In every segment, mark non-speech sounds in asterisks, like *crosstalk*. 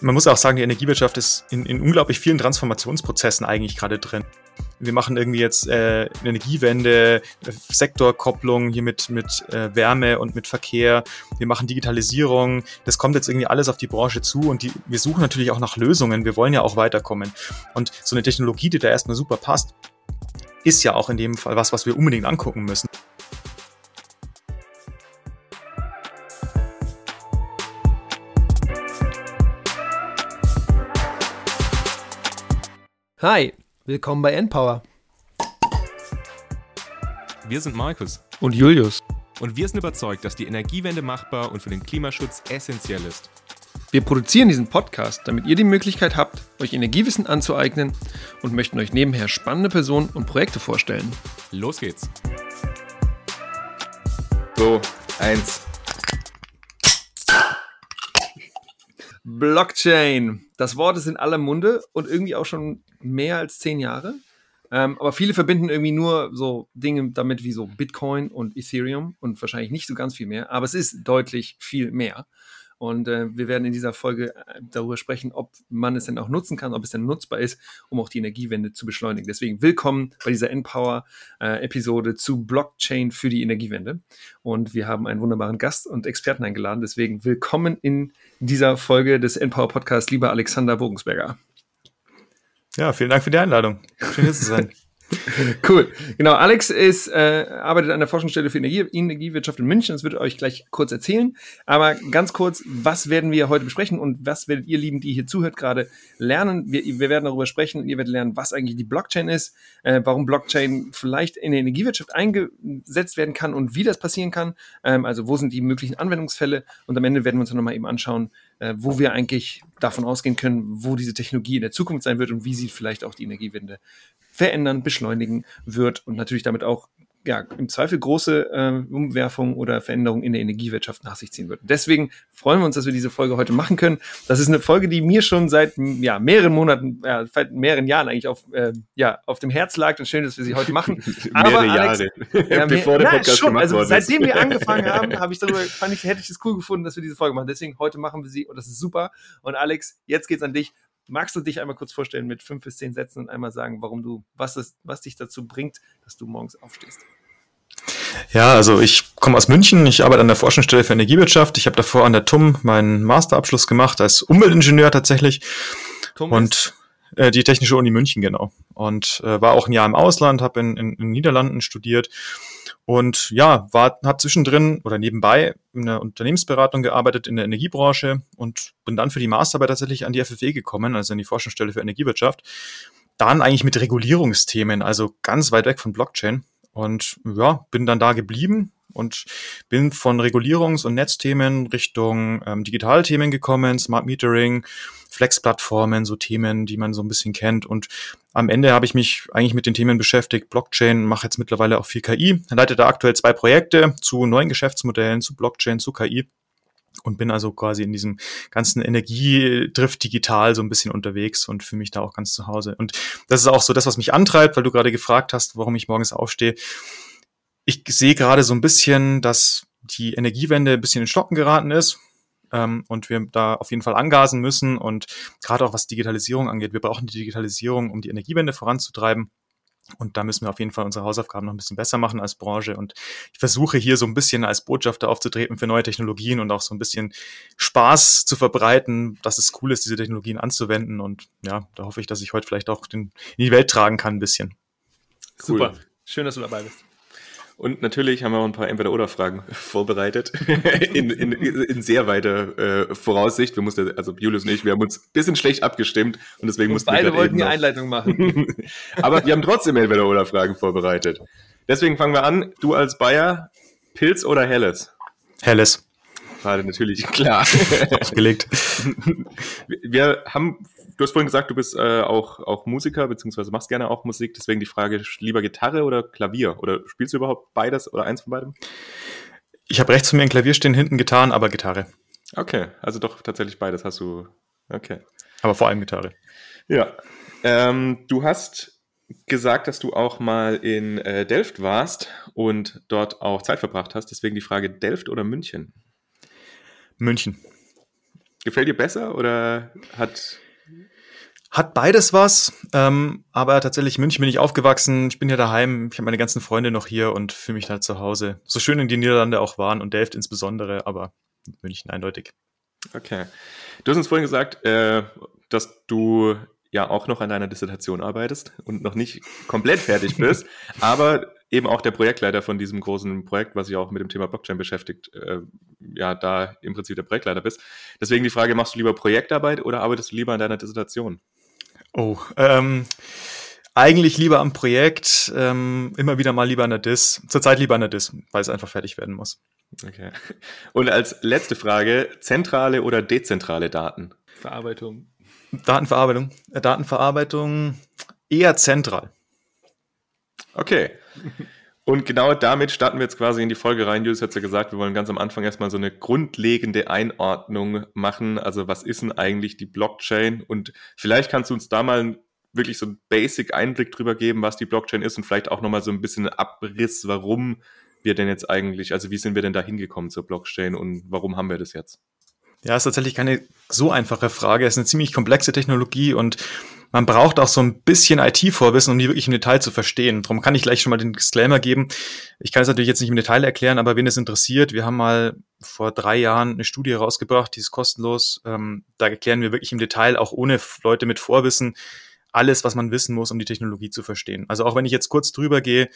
man muss auch sagen, die Energiewirtschaft ist in, in unglaublich vielen Transformationsprozessen eigentlich gerade drin. Wir machen irgendwie jetzt äh, Energiewende, Sektorkopplung hier mit, mit äh, Wärme und mit Verkehr. Wir machen Digitalisierung. Das kommt jetzt irgendwie alles auf die Branche zu und die, wir suchen natürlich auch nach Lösungen. Wir wollen ja auch weiterkommen. Und so eine Technologie, die da erstmal super passt, ist ja auch in dem Fall was, was wir unbedingt angucken müssen. Hi, willkommen bei Endpower. Wir sind Markus und Julius. Und wir sind überzeugt, dass die Energiewende machbar und für den Klimaschutz essentiell ist. Wir produzieren diesen Podcast, damit ihr die Möglichkeit habt, euch Energiewissen anzueignen und möchten euch nebenher spannende Personen und Projekte vorstellen. Los geht's. So, eins. Blockchain. Das Wort ist in aller Munde und irgendwie auch schon mehr als zehn Jahre. Ähm, aber viele verbinden irgendwie nur so Dinge damit wie so Bitcoin und Ethereum und wahrscheinlich nicht so ganz viel mehr. Aber es ist deutlich viel mehr. Und äh, wir werden in dieser Folge äh, darüber sprechen, ob man es denn auch nutzen kann, ob es denn nutzbar ist, um auch die Energiewende zu beschleunigen. Deswegen willkommen bei dieser Empower-Episode äh, zu Blockchain für die Energiewende. Und wir haben einen wunderbaren Gast und Experten eingeladen. Deswegen willkommen in dieser Folge des Empower Podcasts, lieber Alexander Bogensberger. Ja, vielen Dank für die Einladung. Schön hier zu sein. *laughs* Cool. Genau, Alex ist, äh, arbeitet an der Forschungsstelle für Energie, Energiewirtschaft in München. Das wird euch gleich kurz erzählen. Aber ganz kurz, was werden wir heute besprechen und was werdet ihr, Lieben, die hier zuhört, gerade lernen? Wir, wir werden darüber sprechen. Ihr werdet lernen, was eigentlich die Blockchain ist, äh, warum Blockchain vielleicht in der Energiewirtschaft eingesetzt werden kann und wie das passieren kann. Ähm, also wo sind die möglichen Anwendungsfälle? Und am Ende werden wir uns dann nochmal eben anschauen, äh, wo wir eigentlich davon ausgehen können, wo diese Technologie in der Zukunft sein wird und wie sie vielleicht auch die Energiewende verändern, beschleunigen wird und natürlich damit auch ja, im Zweifel große äh, Umwerfungen oder Veränderungen in der Energiewirtschaft nach sich ziehen wird. Deswegen freuen wir uns, dass wir diese Folge heute machen können. Das ist eine Folge, die mir schon seit ja, mehreren Monaten, ja, seit mehreren Jahren eigentlich auf, äh, ja, auf dem Herz lag und schön, dass wir sie heute machen. *laughs* Aber Mehrere Alex, Jahre, *laughs* ja, bevor der Podcast schon, gemacht also, Seitdem wir angefangen *laughs* haben, habe ich darüber, fand ich, hätte ich es cool gefunden, dass wir diese Folge machen. Deswegen heute machen wir sie und das ist super. Und Alex, jetzt geht's an dich. Magst du dich einmal kurz vorstellen mit fünf bis zehn Sätzen und einmal sagen, warum du, was, das, was dich dazu bringt, dass du morgens aufstehst? Ja, also ich komme aus München, ich arbeite an der Forschungsstelle für Energiewirtschaft. Ich habe davor an der TUM meinen Masterabschluss gemacht als Umweltingenieur tatsächlich. TUM und äh, die Technische Uni München, genau. Und äh, war auch ein Jahr im Ausland, habe in, in, in Niederlanden studiert und ja, war, habe zwischendrin oder nebenbei in der Unternehmensberatung gearbeitet in der Energiebranche und bin dann für die Masterarbeit tatsächlich an die FFW gekommen, also an die Forschungsstelle für Energiewirtschaft. Dann eigentlich mit Regulierungsthemen, also ganz weit weg von Blockchain. Und ja, bin dann da geblieben und bin von Regulierungs- und Netzthemen Richtung ähm, Digitalthemen gekommen, Smart Metering, Flex-Plattformen, so Themen, die man so ein bisschen kennt. Und am Ende habe ich mich eigentlich mit den Themen beschäftigt, Blockchain, mache jetzt mittlerweile auch viel KI, leite da aktuell zwei Projekte zu neuen Geschäftsmodellen, zu Blockchain, zu KI und bin also quasi in diesem ganzen Energiedrift digital so ein bisschen unterwegs und fühle mich da auch ganz zu Hause. Und das ist auch so das, was mich antreibt, weil du gerade gefragt hast, warum ich morgens aufstehe. Ich sehe gerade so ein bisschen, dass die Energiewende ein bisschen in Stocken geraten ist ähm, und wir da auf jeden Fall angasen müssen und gerade auch was Digitalisierung angeht. Wir brauchen die Digitalisierung, um die Energiewende voranzutreiben. Und da müssen wir auf jeden Fall unsere Hausaufgaben noch ein bisschen besser machen als Branche. Und ich versuche hier so ein bisschen als Botschafter aufzutreten für neue Technologien und auch so ein bisschen Spaß zu verbreiten, dass es cool ist, diese Technologien anzuwenden. Und ja, da hoffe ich, dass ich heute vielleicht auch den, in die Welt tragen kann ein bisschen. Cool. Super. Schön, dass du dabei bist. Und natürlich haben wir auch ein paar Entweder-Oder-Fragen *laughs* vorbereitet. *laughs* in, in, in, sehr weiter äh, Voraussicht. Wir mussten, also Julius und ich, wir haben uns ein bisschen schlecht abgestimmt und deswegen und mussten beide wir. Beide wollten die Einleitung machen. *laughs* Aber wir haben trotzdem Entweder-Oder-Fragen vorbereitet. Deswegen fangen wir an. Du als Bayer, Pilz oder Helles? Helles gerade natürlich *laughs* klar aufgelegt. *laughs* Wir haben, du hast vorhin gesagt, du bist äh, auch, auch Musiker, beziehungsweise machst gerne auch Musik, deswegen die Frage, lieber Gitarre oder Klavier? Oder spielst du überhaupt beides oder eins von beidem? Ich habe rechts von mir ein Klavier stehen, hinten Gitarren, aber Gitarre. Okay, also doch tatsächlich beides hast du. Okay. Aber vor allem Gitarre. Ja. Ähm, du hast gesagt, dass du auch mal in äh, Delft warst und dort auch Zeit verbracht hast. Deswegen die Frage Delft oder München? München. Gefällt dir besser oder hat hat beides was, ähm, aber tatsächlich München bin ich aufgewachsen. Ich bin hier daheim. Ich habe meine ganzen Freunde noch hier und fühle mich da zu Hause. So schön in die Niederlande auch waren und Delft insbesondere, aber München eindeutig. Okay. Du hast uns vorhin gesagt, äh, dass du ja auch noch an deiner Dissertation arbeitest und noch nicht komplett fertig bist, *laughs* aber eben auch der Projektleiter von diesem großen Projekt, was sich auch mit dem Thema Blockchain beschäftigt, äh, ja, da im Prinzip der Projektleiter bist. Deswegen die Frage, machst du lieber Projektarbeit oder arbeitest du lieber an deiner Dissertation? Oh, ähm, eigentlich lieber am Projekt, ähm, immer wieder mal lieber an der Dis. Zurzeit lieber an der Dis, weil es einfach fertig werden muss. Okay. Und als letzte Frage, zentrale oder dezentrale Daten? Verarbeitung. Datenverarbeitung. Äh, Datenverarbeitung eher zentral. Okay. Und genau damit starten wir jetzt quasi in die Folge rein. Julius hat ja gesagt, wir wollen ganz am Anfang erstmal so eine grundlegende Einordnung machen. Also was ist denn eigentlich die Blockchain? Und vielleicht kannst du uns da mal wirklich so einen Basic-Einblick drüber geben, was die Blockchain ist und vielleicht auch nochmal so ein bisschen Abriss, warum wir denn jetzt eigentlich, also wie sind wir denn da hingekommen zur Blockchain und warum haben wir das jetzt? Ja, ist tatsächlich keine so einfache Frage. Es ist eine ziemlich komplexe Technologie und man braucht auch so ein bisschen IT-Vorwissen, um die wirklich im Detail zu verstehen. Darum kann ich gleich schon mal den Disclaimer geben. Ich kann es natürlich jetzt nicht im Detail erklären, aber wen es interessiert, wir haben mal vor drei Jahren eine Studie rausgebracht, die ist kostenlos. Ähm, da erklären wir wirklich im Detail, auch ohne Leute mit Vorwissen, alles, was man wissen muss, um die Technologie zu verstehen. Also auch wenn ich jetzt kurz drüber gehe,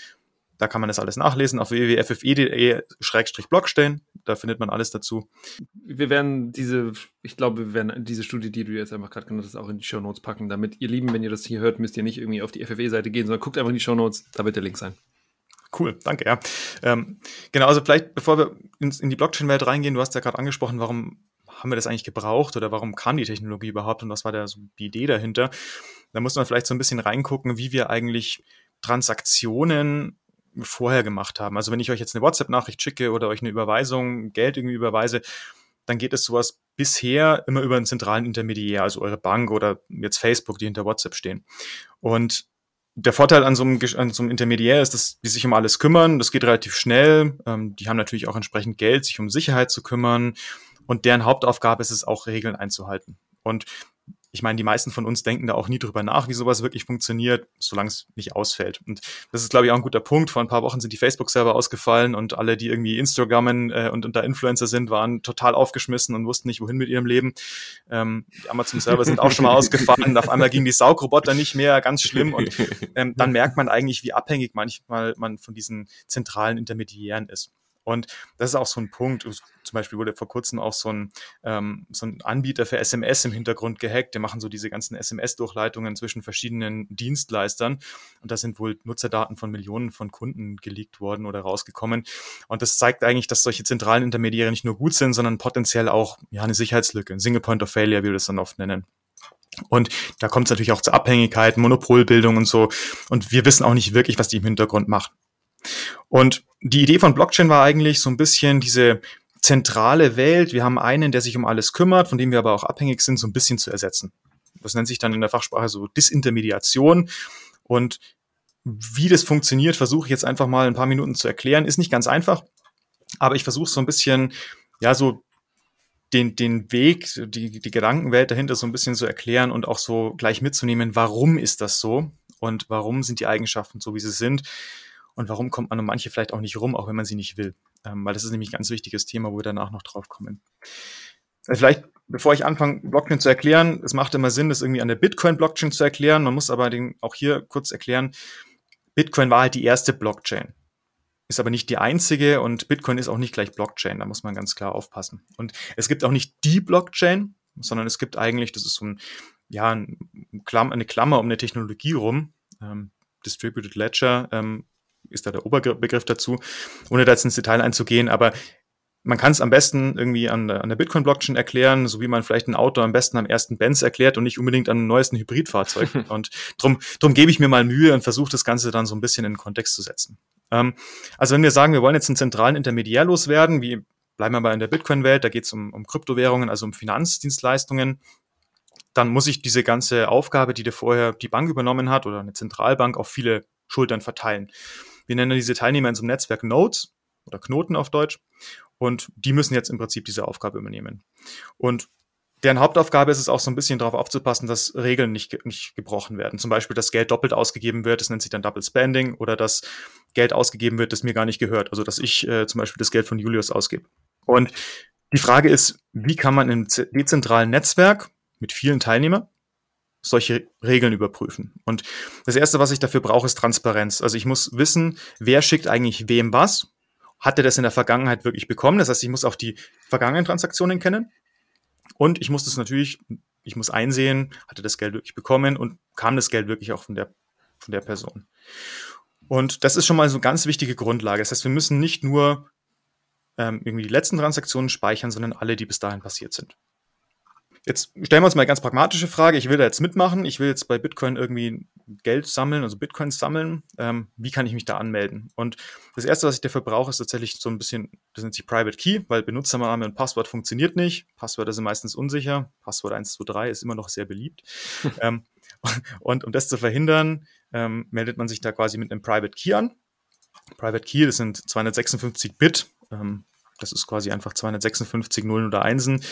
da kann man das alles nachlesen auf www.ffi.de-blockchain. Da findet man alles dazu. Wir werden diese, ich glaube, wir werden diese Studie, die du jetzt einfach gerade genannt hast, auch in die Show Notes packen, damit ihr Lieben, wenn ihr das hier hört, müsst ihr nicht irgendwie auf die FFE-Seite gehen, sondern guckt einfach in die Show Notes, da wird der Link sein. Cool, danke, ja. Ähm, genau, also vielleicht, bevor wir ins, in die Blockchain-Welt reingehen, du hast ja gerade angesprochen, warum haben wir das eigentlich gebraucht oder warum kam die Technologie überhaupt und was war da so die Idee dahinter? Da muss man vielleicht so ein bisschen reingucken, wie wir eigentlich Transaktionen vorher gemacht haben. Also wenn ich euch jetzt eine WhatsApp-Nachricht schicke oder euch eine Überweisung, Geld irgendwie überweise, dann geht es sowas bisher immer über einen zentralen Intermediär, also eure Bank oder jetzt Facebook, die hinter WhatsApp stehen. Und der Vorteil an so, einem, an so einem Intermediär ist, dass die sich um alles kümmern. Das geht relativ schnell. Ähm, die haben natürlich auch entsprechend Geld, sich um Sicherheit zu kümmern. Und deren Hauptaufgabe ist es auch, Regeln einzuhalten. Und ich meine, die meisten von uns denken da auch nie drüber nach, wie sowas wirklich funktioniert, solange es nicht ausfällt. Und das ist, glaube ich, auch ein guter Punkt. Vor ein paar Wochen sind die Facebook-Server ausgefallen und alle, die irgendwie Instagrammen äh, und, und da Influencer sind, waren total aufgeschmissen und wussten nicht, wohin mit ihrem Leben. Ähm, die Amazon-Server sind auch schon mal *laughs* ausgefallen. Auf einmal gingen die Saugroboter nicht mehr, ganz schlimm. Und ähm, dann *laughs* merkt man eigentlich, wie abhängig manchmal man von diesen zentralen Intermediären ist. Und das ist auch so ein Punkt. Zum Beispiel wurde vor kurzem auch so ein, ähm, so ein Anbieter für SMS im Hintergrund gehackt. Die machen so diese ganzen SMS-Durchleitungen zwischen verschiedenen Dienstleistern. Und da sind wohl Nutzerdaten von Millionen von Kunden geleakt worden oder rausgekommen. Und das zeigt eigentlich, dass solche zentralen Intermediäre nicht nur gut sind, sondern potenziell auch ja, eine Sicherheitslücke, ein Single Point of Failure, wie wir das dann oft nennen. Und da kommt es natürlich auch zu Abhängigkeiten, Monopolbildung und so. Und wir wissen auch nicht wirklich, was die im Hintergrund machen. Und die Idee von Blockchain war eigentlich so ein bisschen diese zentrale Welt. Wir haben einen, der sich um alles kümmert, von dem wir aber auch abhängig sind, so ein bisschen zu ersetzen. Das nennt sich dann in der Fachsprache so Disintermediation. Und wie das funktioniert, versuche ich jetzt einfach mal ein paar Minuten zu erklären. Ist nicht ganz einfach, aber ich versuche so ein bisschen, ja, so den, den Weg, die, die Gedankenwelt dahinter so ein bisschen zu erklären und auch so gleich mitzunehmen, warum ist das so und warum sind die Eigenschaften so, wie sie sind und warum kommt man um manche vielleicht auch nicht rum, auch wenn man sie nicht will. Ähm, weil das ist nämlich ein ganz wichtiges Thema, wo wir danach noch drauf kommen. Also vielleicht, bevor ich anfange, Blockchain zu erklären, es macht immer Sinn, das irgendwie an der Bitcoin-Blockchain zu erklären. Man muss aber den auch hier kurz erklären, Bitcoin war halt die erste Blockchain. Ist aber nicht die einzige und Bitcoin ist auch nicht gleich Blockchain. Da muss man ganz klar aufpassen. Und es gibt auch nicht die Blockchain, sondern es gibt eigentlich, das ist so ein, ja, ein Klammer, eine Klammer um eine Technologie rum. Ähm, Distributed Ledger ähm, ist da der Oberbegriff dazu, ohne da jetzt ins Detail einzugehen, aber man kann es am besten irgendwie an der, an der Bitcoin-Blockchain erklären, so wie man vielleicht ein Auto am besten am ersten Benz erklärt und nicht unbedingt an einem neuesten Hybridfahrzeug. *laughs* und drum, drum gebe ich mir mal Mühe und versuche das Ganze dann so ein bisschen in den Kontext zu setzen. Ähm, also wenn wir sagen, wir wollen jetzt einen zentralen Intermediär loswerden, wie bleiben wir aber in der Bitcoin-Welt, da geht es um, um Kryptowährungen, also um Finanzdienstleistungen, dann muss ich diese ganze Aufgabe, die dir vorher die Bank übernommen hat oder eine Zentralbank, auf viele Schultern verteilen. Wir nennen diese Teilnehmer in so einem Netzwerk Nodes oder Knoten auf Deutsch. Und die müssen jetzt im Prinzip diese Aufgabe übernehmen. Und deren Hauptaufgabe ist es auch so ein bisschen darauf aufzupassen, dass Regeln nicht, nicht gebrochen werden. Zum Beispiel, dass Geld doppelt ausgegeben wird, das nennt sich dann Double Spending, oder dass Geld ausgegeben wird, das mir gar nicht gehört. Also dass ich äh, zum Beispiel das Geld von Julius ausgebe. Und die Frage ist, wie kann man im dezentralen Netzwerk mit vielen Teilnehmern solche Regeln überprüfen. Und das Erste, was ich dafür brauche, ist Transparenz. Also ich muss wissen, wer schickt eigentlich wem was. Hat er das in der Vergangenheit wirklich bekommen? Das heißt, ich muss auch die vergangenen Transaktionen kennen. Und ich muss das natürlich, ich muss einsehen, hat er das Geld wirklich bekommen und kam das Geld wirklich auch von der, von der Person. Und das ist schon mal so eine ganz wichtige Grundlage. Das heißt, wir müssen nicht nur ähm, irgendwie die letzten Transaktionen speichern, sondern alle, die bis dahin passiert sind. Jetzt stellen wir uns mal eine ganz pragmatische Frage. Ich will da jetzt mitmachen. Ich will jetzt bei Bitcoin irgendwie Geld sammeln, also Bitcoins sammeln. Ähm, wie kann ich mich da anmelden? Und das Erste, was ich dafür brauche, ist tatsächlich so ein bisschen, das nennt sich Private Key, weil Benutzername und Passwort funktioniert nicht. Passwörter sind meistens unsicher. Passwort 123 ist immer noch sehr beliebt. *laughs* ähm, und um das zu verhindern, ähm, meldet man sich da quasi mit einem Private Key an. Private Key, das sind 256 Bit. Ähm, das ist quasi einfach 256 Nullen oder Einsen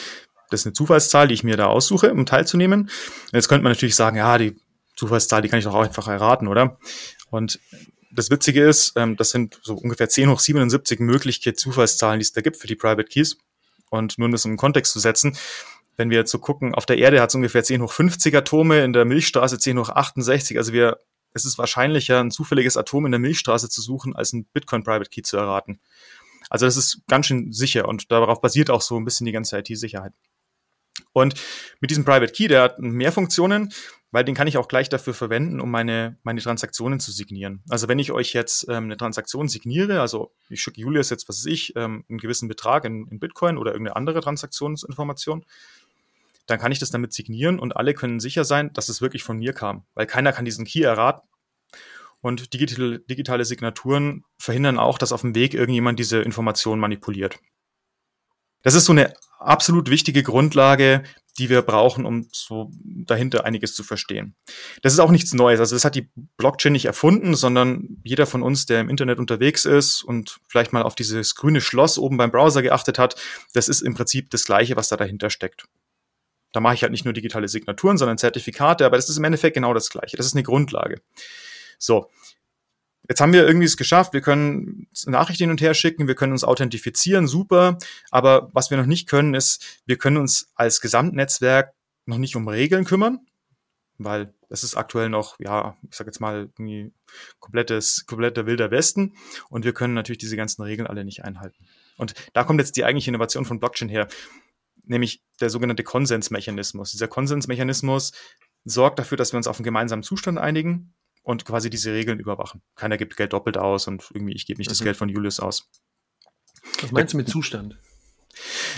das ist eine Zufallszahl, die ich mir da aussuche, um teilzunehmen. Jetzt könnte man natürlich sagen, ja, die Zufallszahl, die kann ich doch auch einfach erraten, oder? Und das Witzige ist, ähm, das sind so ungefähr 10 hoch 77 mögliche Zufallszahlen, die es da gibt für die Private Keys. Und nur um das im Kontext zu setzen, wenn wir jetzt so gucken, auf der Erde hat es ungefähr 10 hoch 50 Atome, in der Milchstraße 10 hoch 68. Also wir, es ist wahrscheinlicher, ein zufälliges Atom in der Milchstraße zu suchen, als ein Bitcoin Private Key zu erraten. Also das ist ganz schön sicher und darauf basiert auch so ein bisschen die ganze IT-Sicherheit. Und mit diesem Private Key, der hat mehr Funktionen, weil den kann ich auch gleich dafür verwenden, um meine, meine Transaktionen zu signieren. Also wenn ich euch jetzt ähm, eine Transaktion signiere, also ich schicke Julius jetzt, was weiß ich, ähm, einen gewissen Betrag in, in Bitcoin oder irgendeine andere Transaktionsinformation, dann kann ich das damit signieren und alle können sicher sein, dass es wirklich von mir kam, weil keiner kann diesen Key erraten. Und digitale, digitale Signaturen verhindern auch, dass auf dem Weg irgendjemand diese Information manipuliert. Das ist so eine absolut wichtige Grundlage, die wir brauchen, um so dahinter einiges zu verstehen. Das ist auch nichts Neues. Also das hat die Blockchain nicht erfunden, sondern jeder von uns, der im Internet unterwegs ist und vielleicht mal auf dieses grüne Schloss oben beim Browser geachtet hat, das ist im Prinzip das Gleiche, was da dahinter steckt. Da mache ich halt nicht nur digitale Signaturen, sondern Zertifikate, aber das ist im Endeffekt genau das Gleiche. Das ist eine Grundlage. So, Jetzt haben wir irgendwie es geschafft, wir können Nachrichten hin und her schicken, wir können uns authentifizieren, super. Aber was wir noch nicht können, ist, wir können uns als Gesamtnetzwerk noch nicht um Regeln kümmern, weil das ist aktuell noch, ja, ich sag jetzt mal, irgendwie komplettes, kompletter wilder Westen. Und wir können natürlich diese ganzen Regeln alle nicht einhalten. Und da kommt jetzt die eigentliche Innovation von Blockchain her, nämlich der sogenannte Konsensmechanismus. Dieser Konsensmechanismus sorgt dafür, dass wir uns auf einen gemeinsamen Zustand einigen und quasi diese Regeln überwachen. Keiner gibt Geld doppelt aus und irgendwie ich gebe nicht mhm. das Geld von Julius aus. Was meinst du mit Zustand?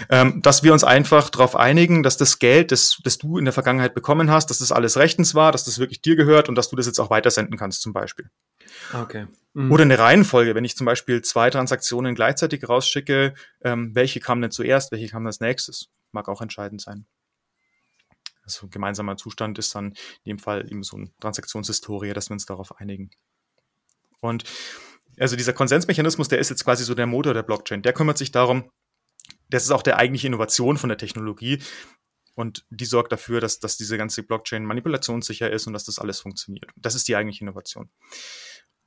Ähm, dass wir uns einfach darauf einigen, dass das Geld, das, das du in der Vergangenheit bekommen hast, dass das alles rechtens war, dass das wirklich dir gehört und dass du das jetzt auch weitersenden kannst, zum Beispiel. Okay. Mhm. Oder eine Reihenfolge, wenn ich zum Beispiel zwei Transaktionen gleichzeitig rausschicke, ähm, welche kam denn zuerst, welche kam als nächstes? Mag auch entscheidend sein. Also gemeinsamer Zustand ist dann in dem Fall eben so eine Transaktionshistorie, dass wir uns darauf einigen. Und also dieser Konsensmechanismus, der ist jetzt quasi so der Motor der Blockchain. Der kümmert sich darum, das ist auch der eigentliche Innovation von der Technologie. Und die sorgt dafür, dass, dass diese ganze Blockchain manipulationssicher ist und dass das alles funktioniert. Das ist die eigentliche Innovation.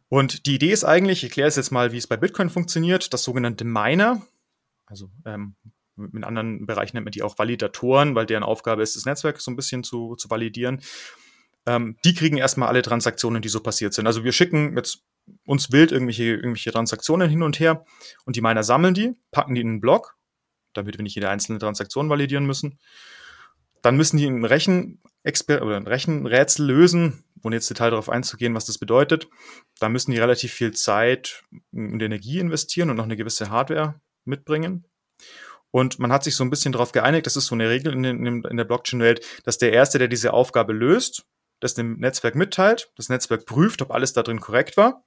Und die Idee ist eigentlich, ich erkläre es jetzt mal, wie es bei Bitcoin funktioniert, das sogenannte Miner, also ähm, in anderen Bereichen nennt man die auch Validatoren, weil deren Aufgabe ist, das Netzwerk so ein bisschen zu, zu validieren. Ähm, die kriegen erstmal alle Transaktionen, die so passiert sind. Also wir schicken jetzt uns wild irgendwelche, irgendwelche Transaktionen hin und her und die Miner sammeln die, packen die in einen Block, damit wir nicht jede einzelne Transaktion validieren müssen. Dann müssen die ein, Rechen oder ein Rechenrätsel lösen, ohne jetzt Detail darauf einzugehen, was das bedeutet. Da müssen die relativ viel Zeit und Energie investieren und noch eine gewisse Hardware mitbringen. Und man hat sich so ein bisschen darauf geeinigt, das ist so eine Regel in, in, in der Blockchain-Welt, dass der Erste, der diese Aufgabe löst, das dem Netzwerk mitteilt, das Netzwerk prüft, ob alles da drin korrekt war.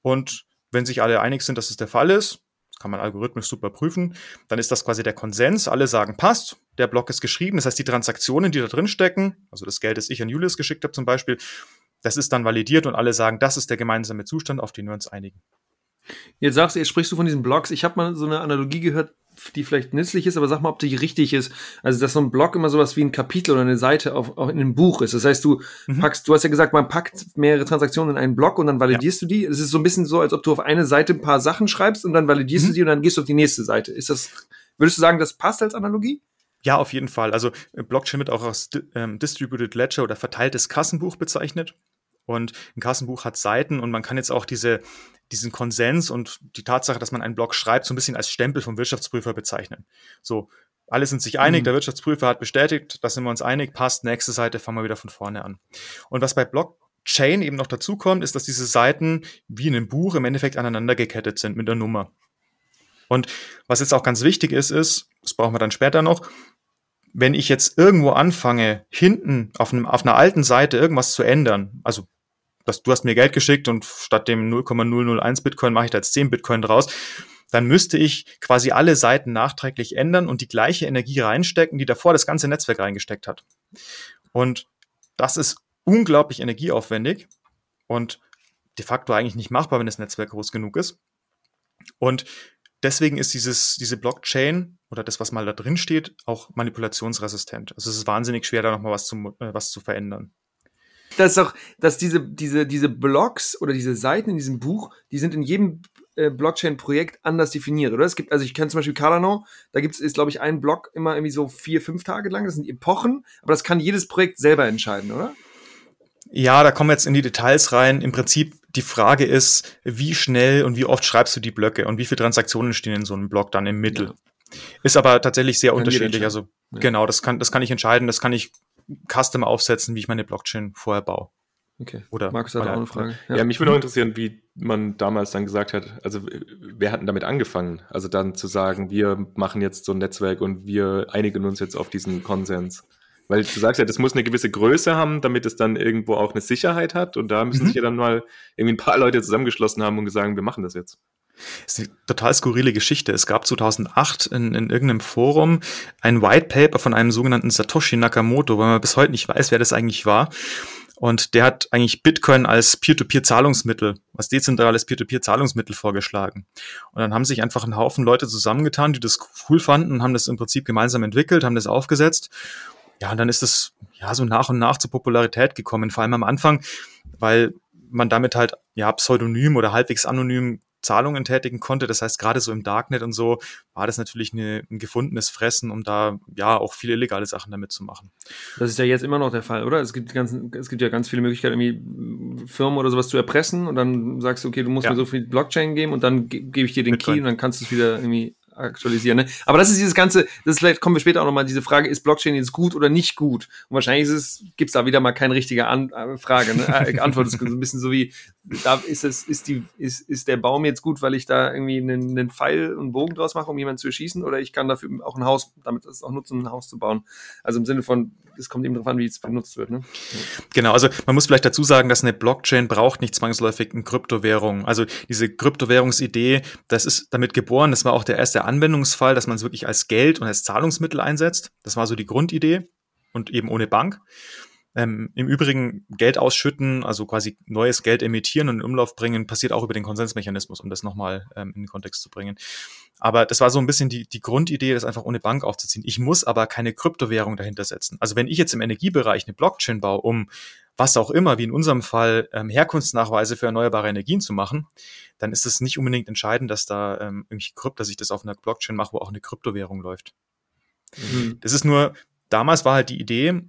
Und wenn sich alle einig sind, dass es der Fall ist, das kann man algorithmisch super prüfen, dann ist das quasi der Konsens. Alle sagen, passt, der Block ist geschrieben. Das heißt, die Transaktionen, die da drin stecken, also das Geld, das ich an Julius geschickt habe zum Beispiel, das ist dann validiert und alle sagen, das ist der gemeinsame Zustand, auf den wir uns einigen. Jetzt sagst du, jetzt sprichst du von diesen Blocks. Ich habe mal so eine Analogie gehört die vielleicht nützlich ist, aber sag mal, ob die richtig ist. Also, dass so ein Blog immer sowas wie ein Kapitel oder eine Seite auf, auch in einem Buch ist. Das heißt, du mhm. packst, du hast ja gesagt, man packt mehrere Transaktionen in einen Blog und dann validierst ja. du die. Es ist so ein bisschen so, als ob du auf eine Seite ein paar Sachen schreibst und dann validierst mhm. du die und dann gehst du auf die nächste Seite. Ist das, würdest du sagen, das passt als Analogie? Ja, auf jeden Fall. Also Blockchain wird auch als ähm, Distributed Ledger oder verteiltes Kassenbuch bezeichnet. Und ein Kassenbuch hat Seiten und man kann jetzt auch diese, diesen Konsens und die Tatsache, dass man einen Blog schreibt, so ein bisschen als Stempel vom Wirtschaftsprüfer bezeichnen. So, alle sind sich einig, mhm. der Wirtschaftsprüfer hat bestätigt, da sind wir uns einig, passt, nächste Seite, fangen wir wieder von vorne an. Und was bei Blockchain eben noch dazu kommt, ist, dass diese Seiten wie in einem Buch im Endeffekt aneinander gekettet sind mit der Nummer. Und was jetzt auch ganz wichtig ist, ist, das brauchen wir dann später noch, wenn ich jetzt irgendwo anfange, hinten auf, einem, auf einer alten Seite irgendwas zu ändern, also das, du hast mir Geld geschickt und statt dem 0,001 Bitcoin mache ich da jetzt 10 Bitcoin draus, dann müsste ich quasi alle Seiten nachträglich ändern und die gleiche Energie reinstecken, die davor das ganze Netzwerk reingesteckt hat. Und das ist unglaublich energieaufwendig und de facto eigentlich nicht machbar, wenn das Netzwerk groß genug ist. Und deswegen ist dieses, diese Blockchain oder das, was mal da drin steht, auch manipulationsresistent. Also es ist wahnsinnig schwer, da nochmal was zu, äh, was zu verändern. Das ist auch, dass diese, diese, diese Blogs oder diese Seiten in diesem Buch, die sind in jedem äh, Blockchain-Projekt anders definiert, oder? Es gibt, also ich kenne zum Beispiel Cardano, da gibt es, glaube ich, ein Block immer irgendwie so vier, fünf Tage lang, das sind Epochen, aber das kann jedes Projekt selber entscheiden, oder? Ja, da kommen wir jetzt in die Details rein. Im Prinzip die Frage ist, wie schnell und wie oft schreibst du die Blöcke und wie viele Transaktionen stehen in so einem Block dann im Mittel. Ja. Ist aber tatsächlich sehr kann unterschiedlich. Also ja. genau, das kann, das kann ich entscheiden, das kann ich custom aufsetzen, wie ich meine Blockchain vorher baue. Okay. Oder Markus hat auch eine Frage. Ja. ja, mich würde auch interessieren, wie man damals dann gesagt hat, also wer hat denn damit angefangen? Also dann zu sagen, wir machen jetzt so ein Netzwerk und wir einigen uns jetzt auf diesen Konsens. Weil du sagst ja, das muss eine gewisse Größe haben, damit es dann irgendwo auch eine Sicherheit hat. Und da müssen mhm. sich ja dann mal irgendwie ein paar Leute zusammengeschlossen haben und gesagt, wir machen das jetzt. Das ist eine total skurrile Geschichte. Es gab 2008 in, in irgendeinem Forum ein White Paper von einem sogenannten Satoshi Nakamoto, weil man bis heute nicht weiß, wer das eigentlich war. Und der hat eigentlich Bitcoin als Peer-to-Peer-Zahlungsmittel, als dezentrales Peer-to-Peer-Zahlungsmittel vorgeschlagen. Und dann haben sich einfach ein Haufen Leute zusammengetan, die das cool fanden haben das im Prinzip gemeinsam entwickelt, haben das aufgesetzt ja, und dann ist es ja so nach und nach zur Popularität gekommen, vor allem am Anfang, weil man damit halt ja pseudonym oder halbwegs anonym Zahlungen tätigen konnte. Das heißt, gerade so im Darknet und so war das natürlich eine, ein gefundenes Fressen, um da ja auch viele illegale Sachen damit zu machen. Das ist ja jetzt immer noch der Fall, oder? Es gibt, ganz, es gibt ja ganz viele Möglichkeiten, irgendwie Firmen oder sowas zu erpressen und dann sagst du, okay, du musst ja. mir so viel Blockchain geben und dann ge gebe ich dir den Bitcoin. Key und dann kannst du es wieder irgendwie aktualisieren. Ne? Aber das ist dieses ganze, das vielleicht kommen wir später auch nochmal, diese Frage, ist Blockchain jetzt gut oder nicht gut? Und wahrscheinlich ist es, da wieder mal keine richtige An äh, Frage, ne? Äh, *laughs* Antwort ist so ein bisschen so wie, da ist es, ist die, ist, ist der Baum jetzt gut, weil ich da irgendwie einen, einen Pfeil und Bogen draus mache, um jemanden zu erschießen, oder ich kann dafür auch ein Haus, damit das auch nutzen, ein Haus zu bauen. Also im Sinne von, es kommt eben darauf an, wie es benutzt wird. Ne? Genau, also man muss vielleicht dazu sagen, dass eine Blockchain braucht nicht zwangsläufig eine Kryptowährung. Also diese Kryptowährungsidee, das ist damit geboren, das war auch der erste Anwendungsfall, dass man es wirklich als Geld und als Zahlungsmittel einsetzt. Das war so die Grundidee und eben ohne Bank. Ähm, Im Übrigen Geld ausschütten, also quasi neues Geld emittieren und in Umlauf bringen, passiert auch über den Konsensmechanismus, um das nochmal ähm, in den Kontext zu bringen. Aber das war so ein bisschen die, die Grundidee, das einfach ohne Bank aufzuziehen. Ich muss aber keine Kryptowährung dahinter setzen. Also wenn ich jetzt im Energiebereich eine Blockchain baue, um was auch immer, wie in unserem Fall, ähm, Herkunftsnachweise für erneuerbare Energien zu machen, dann ist es nicht unbedingt entscheidend, dass da ähm, irgendwie Krypt, dass ich das auf einer Blockchain mache, wo auch eine Kryptowährung läuft. Mhm. Das ist nur, damals war halt die Idee,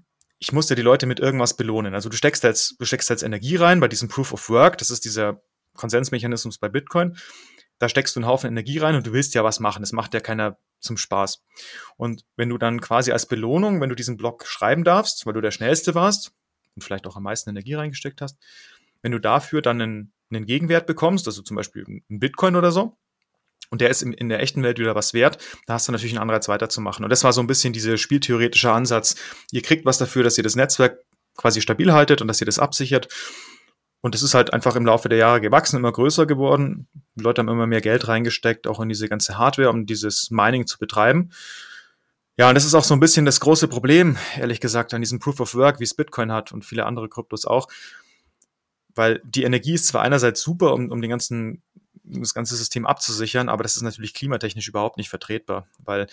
ich musste die Leute mit irgendwas belohnen. Also du steckst jetzt, du steckst jetzt Energie rein bei diesem Proof of Work, das ist dieser Konsensmechanismus bei Bitcoin. Da steckst du einen Haufen Energie rein und du willst ja was machen. Das macht ja keiner zum Spaß. Und wenn du dann quasi als Belohnung, wenn du diesen Block schreiben darfst, weil du der Schnellste warst und vielleicht auch am meisten Energie reingesteckt hast, wenn du dafür dann einen, einen Gegenwert bekommst, also zum Beispiel einen Bitcoin oder so, und der ist in, in der echten Welt wieder was wert, da hast du natürlich einen Anreiz weiterzumachen. Und das war so ein bisschen dieser spieltheoretische Ansatz. Ihr kriegt was dafür, dass ihr das Netzwerk quasi stabil haltet und dass ihr das absichert. Und das ist halt einfach im Laufe der Jahre gewachsen, immer größer geworden. Die Leute haben immer mehr Geld reingesteckt, auch in diese ganze Hardware, um dieses Mining zu betreiben. Ja, und das ist auch so ein bisschen das große Problem, ehrlich gesagt, an diesem Proof of Work, wie es Bitcoin hat und viele andere Kryptos auch. Weil die Energie ist zwar einerseits super, um, um den ganzen das ganze System abzusichern, aber das ist natürlich klimatechnisch überhaupt nicht vertretbar, weil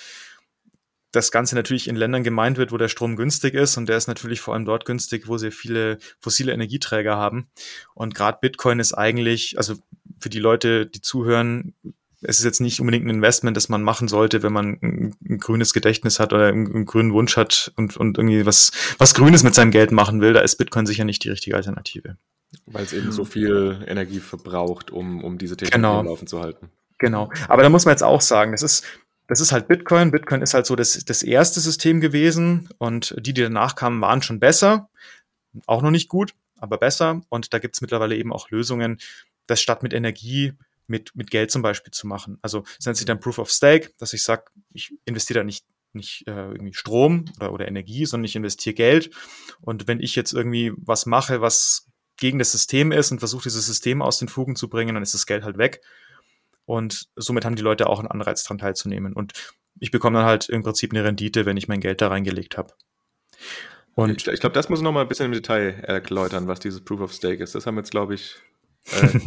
das Ganze natürlich in Ländern gemeint wird, wo der Strom günstig ist und der ist natürlich vor allem dort günstig, wo sie viele fossile Energieträger haben. Und gerade Bitcoin ist eigentlich, also für die Leute, die zuhören, es ist jetzt nicht unbedingt ein Investment, das man machen sollte, wenn man ein, ein grünes Gedächtnis hat oder einen, einen, grünen Wunsch hat und, und irgendwie was, was Grünes mit seinem Geld machen will. Da ist Bitcoin sicher nicht die richtige Alternative. Weil es eben so viel Energie verbraucht, um, um diese Technologie genau. laufen zu halten. Genau. Aber da muss man jetzt auch sagen, das ist, das ist halt Bitcoin. Bitcoin ist halt so das, das erste System gewesen und die, die danach kamen, waren schon besser. Auch noch nicht gut, aber besser. Und da gibt es mittlerweile eben auch Lösungen, das statt mit Energie mit, mit Geld zum Beispiel zu machen. Also es nennt sich dann Proof of Stake, dass ich sage, ich investiere da nicht, nicht äh, irgendwie Strom oder, oder Energie, sondern ich investiere Geld. Und wenn ich jetzt irgendwie was mache, was gegen das System ist und versuche, dieses System aus den Fugen zu bringen, dann ist das Geld halt weg. Und somit haben die Leute auch einen Anreiz daran teilzunehmen. Und ich bekomme dann halt im Prinzip eine Rendite, wenn ich mein Geld da reingelegt habe. Und ich, ich glaube, das muss noch mal ein bisschen im Detail erläutern, was dieses Proof of Stake ist. Das haben jetzt, glaube ich, äh,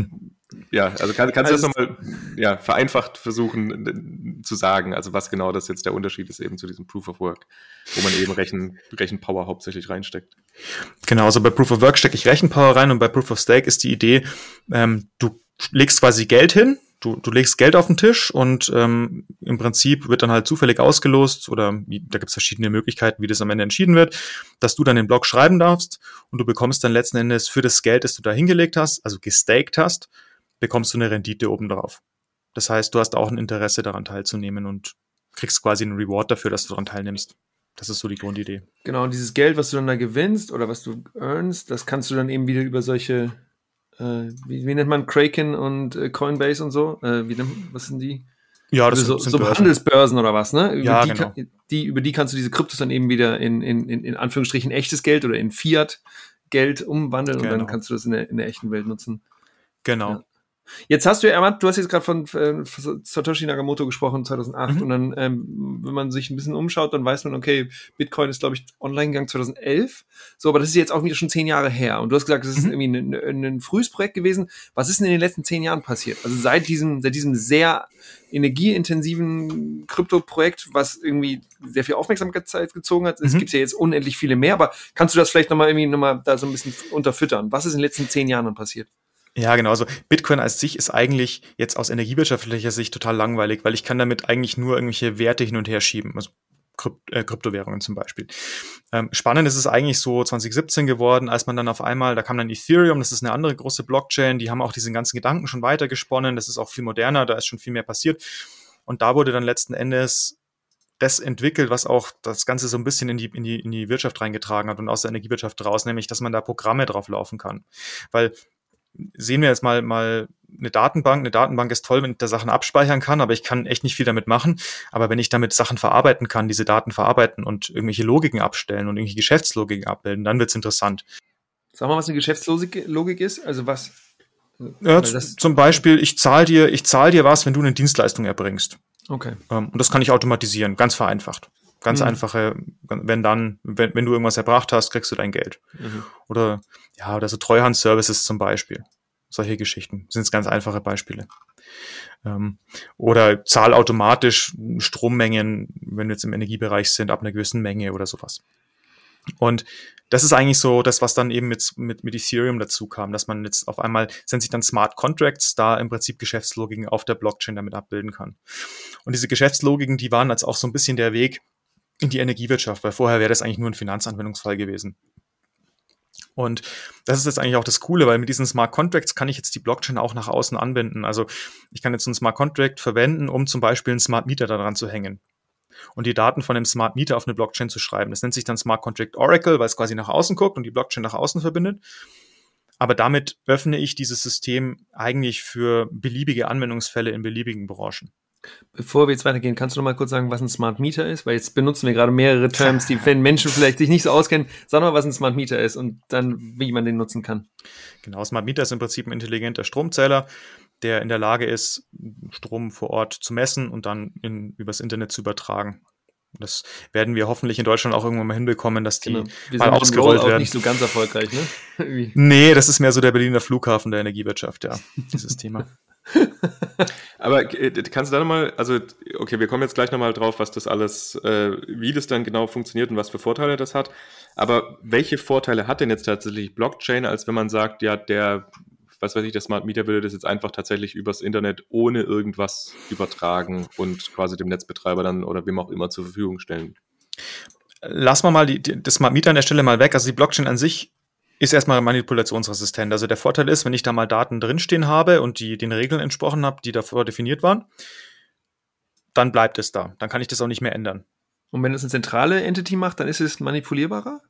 ja, also kann, kannst also, du das nochmal ja, vereinfacht versuchen zu sagen, also was genau das jetzt der Unterschied ist eben zu diesem Proof of Work, wo man eben Rechen, Rechenpower hauptsächlich reinsteckt. Genau, also bei Proof of Work stecke ich Rechenpower rein und bei Proof of Stake ist die Idee, ähm, du legst quasi Geld hin, du, du legst Geld auf den Tisch und ähm, im Prinzip wird dann halt zufällig ausgelost oder wie, da gibt es verschiedene Möglichkeiten, wie das am Ende entschieden wird, dass du dann den Blog schreiben darfst und du bekommst dann letzten Endes für das Geld, das du da hingelegt hast, also gestaked hast, bekommst du eine Rendite obendrauf. Das heißt, du hast auch ein Interesse daran teilzunehmen und kriegst quasi einen Reward dafür, dass du daran teilnimmst. Das ist so die Grundidee. Genau, und dieses Geld, was du dann da gewinnst oder was du earnst, das kannst du dann eben wieder über solche äh, wie, wie, nennt man Kraken und äh, Coinbase und so? Äh, wie nennt, was sind die? Ja, das also so, sind so Handelsbörsen oder was, ne? Über, ja, die genau. kann, die, über die kannst du diese Kryptos dann eben wieder in, in, in, in Anführungsstrichen echtes Geld oder in Fiat-Geld umwandeln genau. und dann genau. kannst du das in der, in der echten Welt nutzen. Genau. Ja. Jetzt hast du ja, du hast jetzt gerade von äh, Satoshi Nakamoto gesprochen, 2008. Mhm. Und dann, ähm, wenn man sich ein bisschen umschaut, dann weiß man, okay, Bitcoin ist, glaube ich, online gegangen 2011. So, aber das ist jetzt auch wieder schon zehn Jahre her. Und du hast gesagt, das ist mhm. irgendwie ein, ein, ein frühes Projekt gewesen. Was ist denn in den letzten zehn Jahren passiert? Also seit diesem, seit diesem sehr energieintensiven Krypto-Projekt, was irgendwie sehr viel Aufmerksamkeit gezogen hat. Es mhm. gibt ja jetzt unendlich viele mehr, aber kannst du das vielleicht nochmal irgendwie nochmal da so ein bisschen unterfüttern? Was ist in den letzten zehn Jahren passiert? Ja, genau. Also Bitcoin als sich ist eigentlich jetzt aus energiewirtschaftlicher Sicht total langweilig, weil ich kann damit eigentlich nur irgendwelche Werte hin und her schieben. Also Krypt äh, Kryptowährungen zum Beispiel. Ähm, spannend ist es eigentlich so 2017 geworden, als man dann auf einmal, da kam dann Ethereum, das ist eine andere große Blockchain, die haben auch diesen ganzen Gedanken schon weiter gesponnen, das ist auch viel moderner, da ist schon viel mehr passiert. Und da wurde dann letzten Endes das entwickelt, was auch das Ganze so ein bisschen in die, in die, in die Wirtschaft reingetragen hat und aus der Energiewirtschaft raus, nämlich, dass man da Programme drauf laufen kann. Weil sehen wir jetzt mal, mal eine Datenbank. Eine Datenbank ist toll, wenn ich da Sachen abspeichern kann, aber ich kann echt nicht viel damit machen. Aber wenn ich damit Sachen verarbeiten kann, diese Daten verarbeiten und irgendwelche Logiken abstellen und irgendwelche Geschäftslogiken abbilden, dann wird's interessant. Sag mal, was eine Geschäftslogik Logik ist? Also was? Ja, zum Beispiel, ich zahle dir, ich zahle dir was, wenn du eine Dienstleistung erbringst. Okay. Ähm, und das kann ich automatisieren, ganz vereinfacht. Ganz mhm. einfache, wenn dann, wenn, wenn du irgendwas erbracht hast, kriegst du dein Geld. Mhm. Oder ja, oder so Treuhandservices zum Beispiel. Solche Geschichten sind ganz einfache Beispiele. Ähm, oder zahl automatisch Strommengen, wenn wir jetzt im Energiebereich sind, ab einer gewissen Menge oder sowas. Und das ist eigentlich so das, was dann eben mit, mit, mit Ethereum dazu kam, dass man jetzt auf einmal, sind sich dann Smart Contracts, da im Prinzip Geschäftslogiken auf der Blockchain damit abbilden kann. Und diese Geschäftslogiken, die waren jetzt auch so ein bisschen der Weg in die Energiewirtschaft, weil vorher wäre das eigentlich nur ein Finanzanwendungsfall gewesen. Und das ist jetzt eigentlich auch das Coole, weil mit diesen Smart Contracts kann ich jetzt die Blockchain auch nach außen anwenden. Also ich kann jetzt einen Smart Contract verwenden, um zum Beispiel einen Smart Meter daran zu hängen und die Daten von dem Smart Meter auf eine Blockchain zu schreiben. Das nennt sich dann Smart Contract Oracle, weil es quasi nach außen guckt und die Blockchain nach außen verbindet. Aber damit öffne ich dieses System eigentlich für beliebige Anwendungsfälle in beliebigen Branchen. Bevor wir jetzt weitergehen, kannst du noch mal kurz sagen, was ein Smart Meter ist? Weil jetzt benutzen wir gerade mehrere Terms, die wenn Menschen vielleicht sich nicht so auskennen. Sag mal, was ein Smart Meter ist und dann, wie man den nutzen kann. Genau, Smart Meter ist im Prinzip ein intelligenter Stromzähler, der in der Lage ist, Strom vor Ort zu messen und dann in, übers Internet zu übertragen. Das werden wir hoffentlich in Deutschland auch irgendwann mal hinbekommen, dass die genau. wir mal ausgerollt werden. nicht so ganz erfolgreich, ne? *laughs* nee, das ist mehr so der Berliner Flughafen der Energiewirtschaft, ja, *laughs* dieses Thema. Aber äh, kannst du da nochmal, also, okay, wir kommen jetzt gleich nochmal drauf, was das alles, äh, wie das dann genau funktioniert und was für Vorteile das hat. Aber welche Vorteile hat denn jetzt tatsächlich Blockchain, als wenn man sagt, ja, der, was weiß ich, der Smart Meter würde das jetzt einfach tatsächlich übers Internet ohne irgendwas übertragen und quasi dem Netzbetreiber dann oder wem auch immer zur Verfügung stellen? Lass mal mal die, das Smart Meter an der Stelle mal weg. Also die Blockchain an sich ist erstmal manipulationsresistent. Also der Vorteil ist, wenn ich da mal Daten drinstehen habe und die den Regeln entsprochen habe, die davor definiert waren, dann bleibt es da. Dann kann ich das auch nicht mehr ändern. Und wenn es eine zentrale Entity macht, dann ist es manipulierbarer?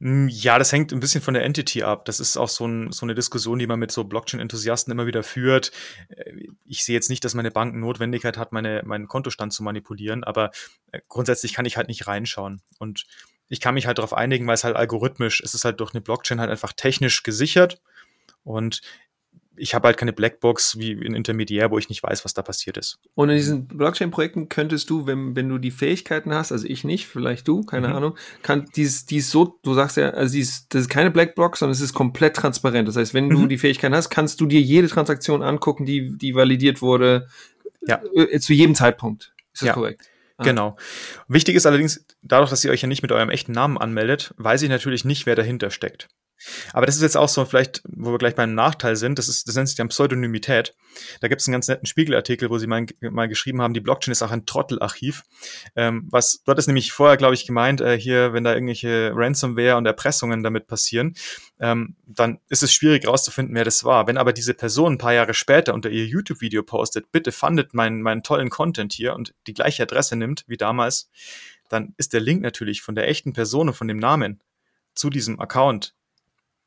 Hm, ja, das hängt ein bisschen von der Entity ab. Das ist auch so, ein, so eine Diskussion, die man mit so Blockchain-Enthusiasten immer wieder führt. Äh, ich sehe jetzt nicht, dass meine Bank Notwendigkeit hat, meine, meinen Kontostand zu manipulieren, aber äh, grundsätzlich kann ich halt nicht reinschauen. Und ich kann mich halt darauf einigen, weil es halt algorithmisch, es ist halt durch eine Blockchain halt einfach technisch gesichert. Und ich habe halt keine Blackbox wie ein Intermediär, wo ich nicht weiß, was da passiert ist. Und in diesen Blockchain-Projekten könntest du, wenn, wenn du die Fähigkeiten hast, also ich nicht, vielleicht du, keine mhm. Ahnung, kann dies, dies so, du sagst ja, also dies, das ist keine Blackbox, sondern es ist komplett transparent. Das heißt, wenn mhm. du die Fähigkeiten hast, kannst du dir jede Transaktion angucken, die, die validiert wurde, ja. Äh, zu jedem Zeitpunkt. Ist das ja. korrekt? Ah. Genau. Wichtig ist allerdings, dadurch, dass ihr euch ja nicht mit eurem echten Namen anmeldet, weiß ich natürlich nicht, wer dahinter steckt. Aber das ist jetzt auch so, vielleicht, wo wir gleich beim Nachteil sind, das, ist, das nennt sich dann Pseudonymität. Da gibt es einen ganz netten Spiegelartikel, wo sie mal, mal geschrieben haben, die Blockchain ist auch ein Trottelarchiv. Ähm, was, dort ist nämlich vorher, glaube ich, gemeint, äh, hier, wenn da irgendwelche Ransomware und Erpressungen damit passieren, ähm, dann ist es schwierig rauszufinden, wer das war. Wenn aber diese Person ein paar Jahre später unter ihr YouTube-Video postet, bitte fandet meinen, meinen tollen Content hier und die gleiche Adresse nimmt wie damals, dann ist der Link natürlich von der echten Person und von dem Namen zu diesem Account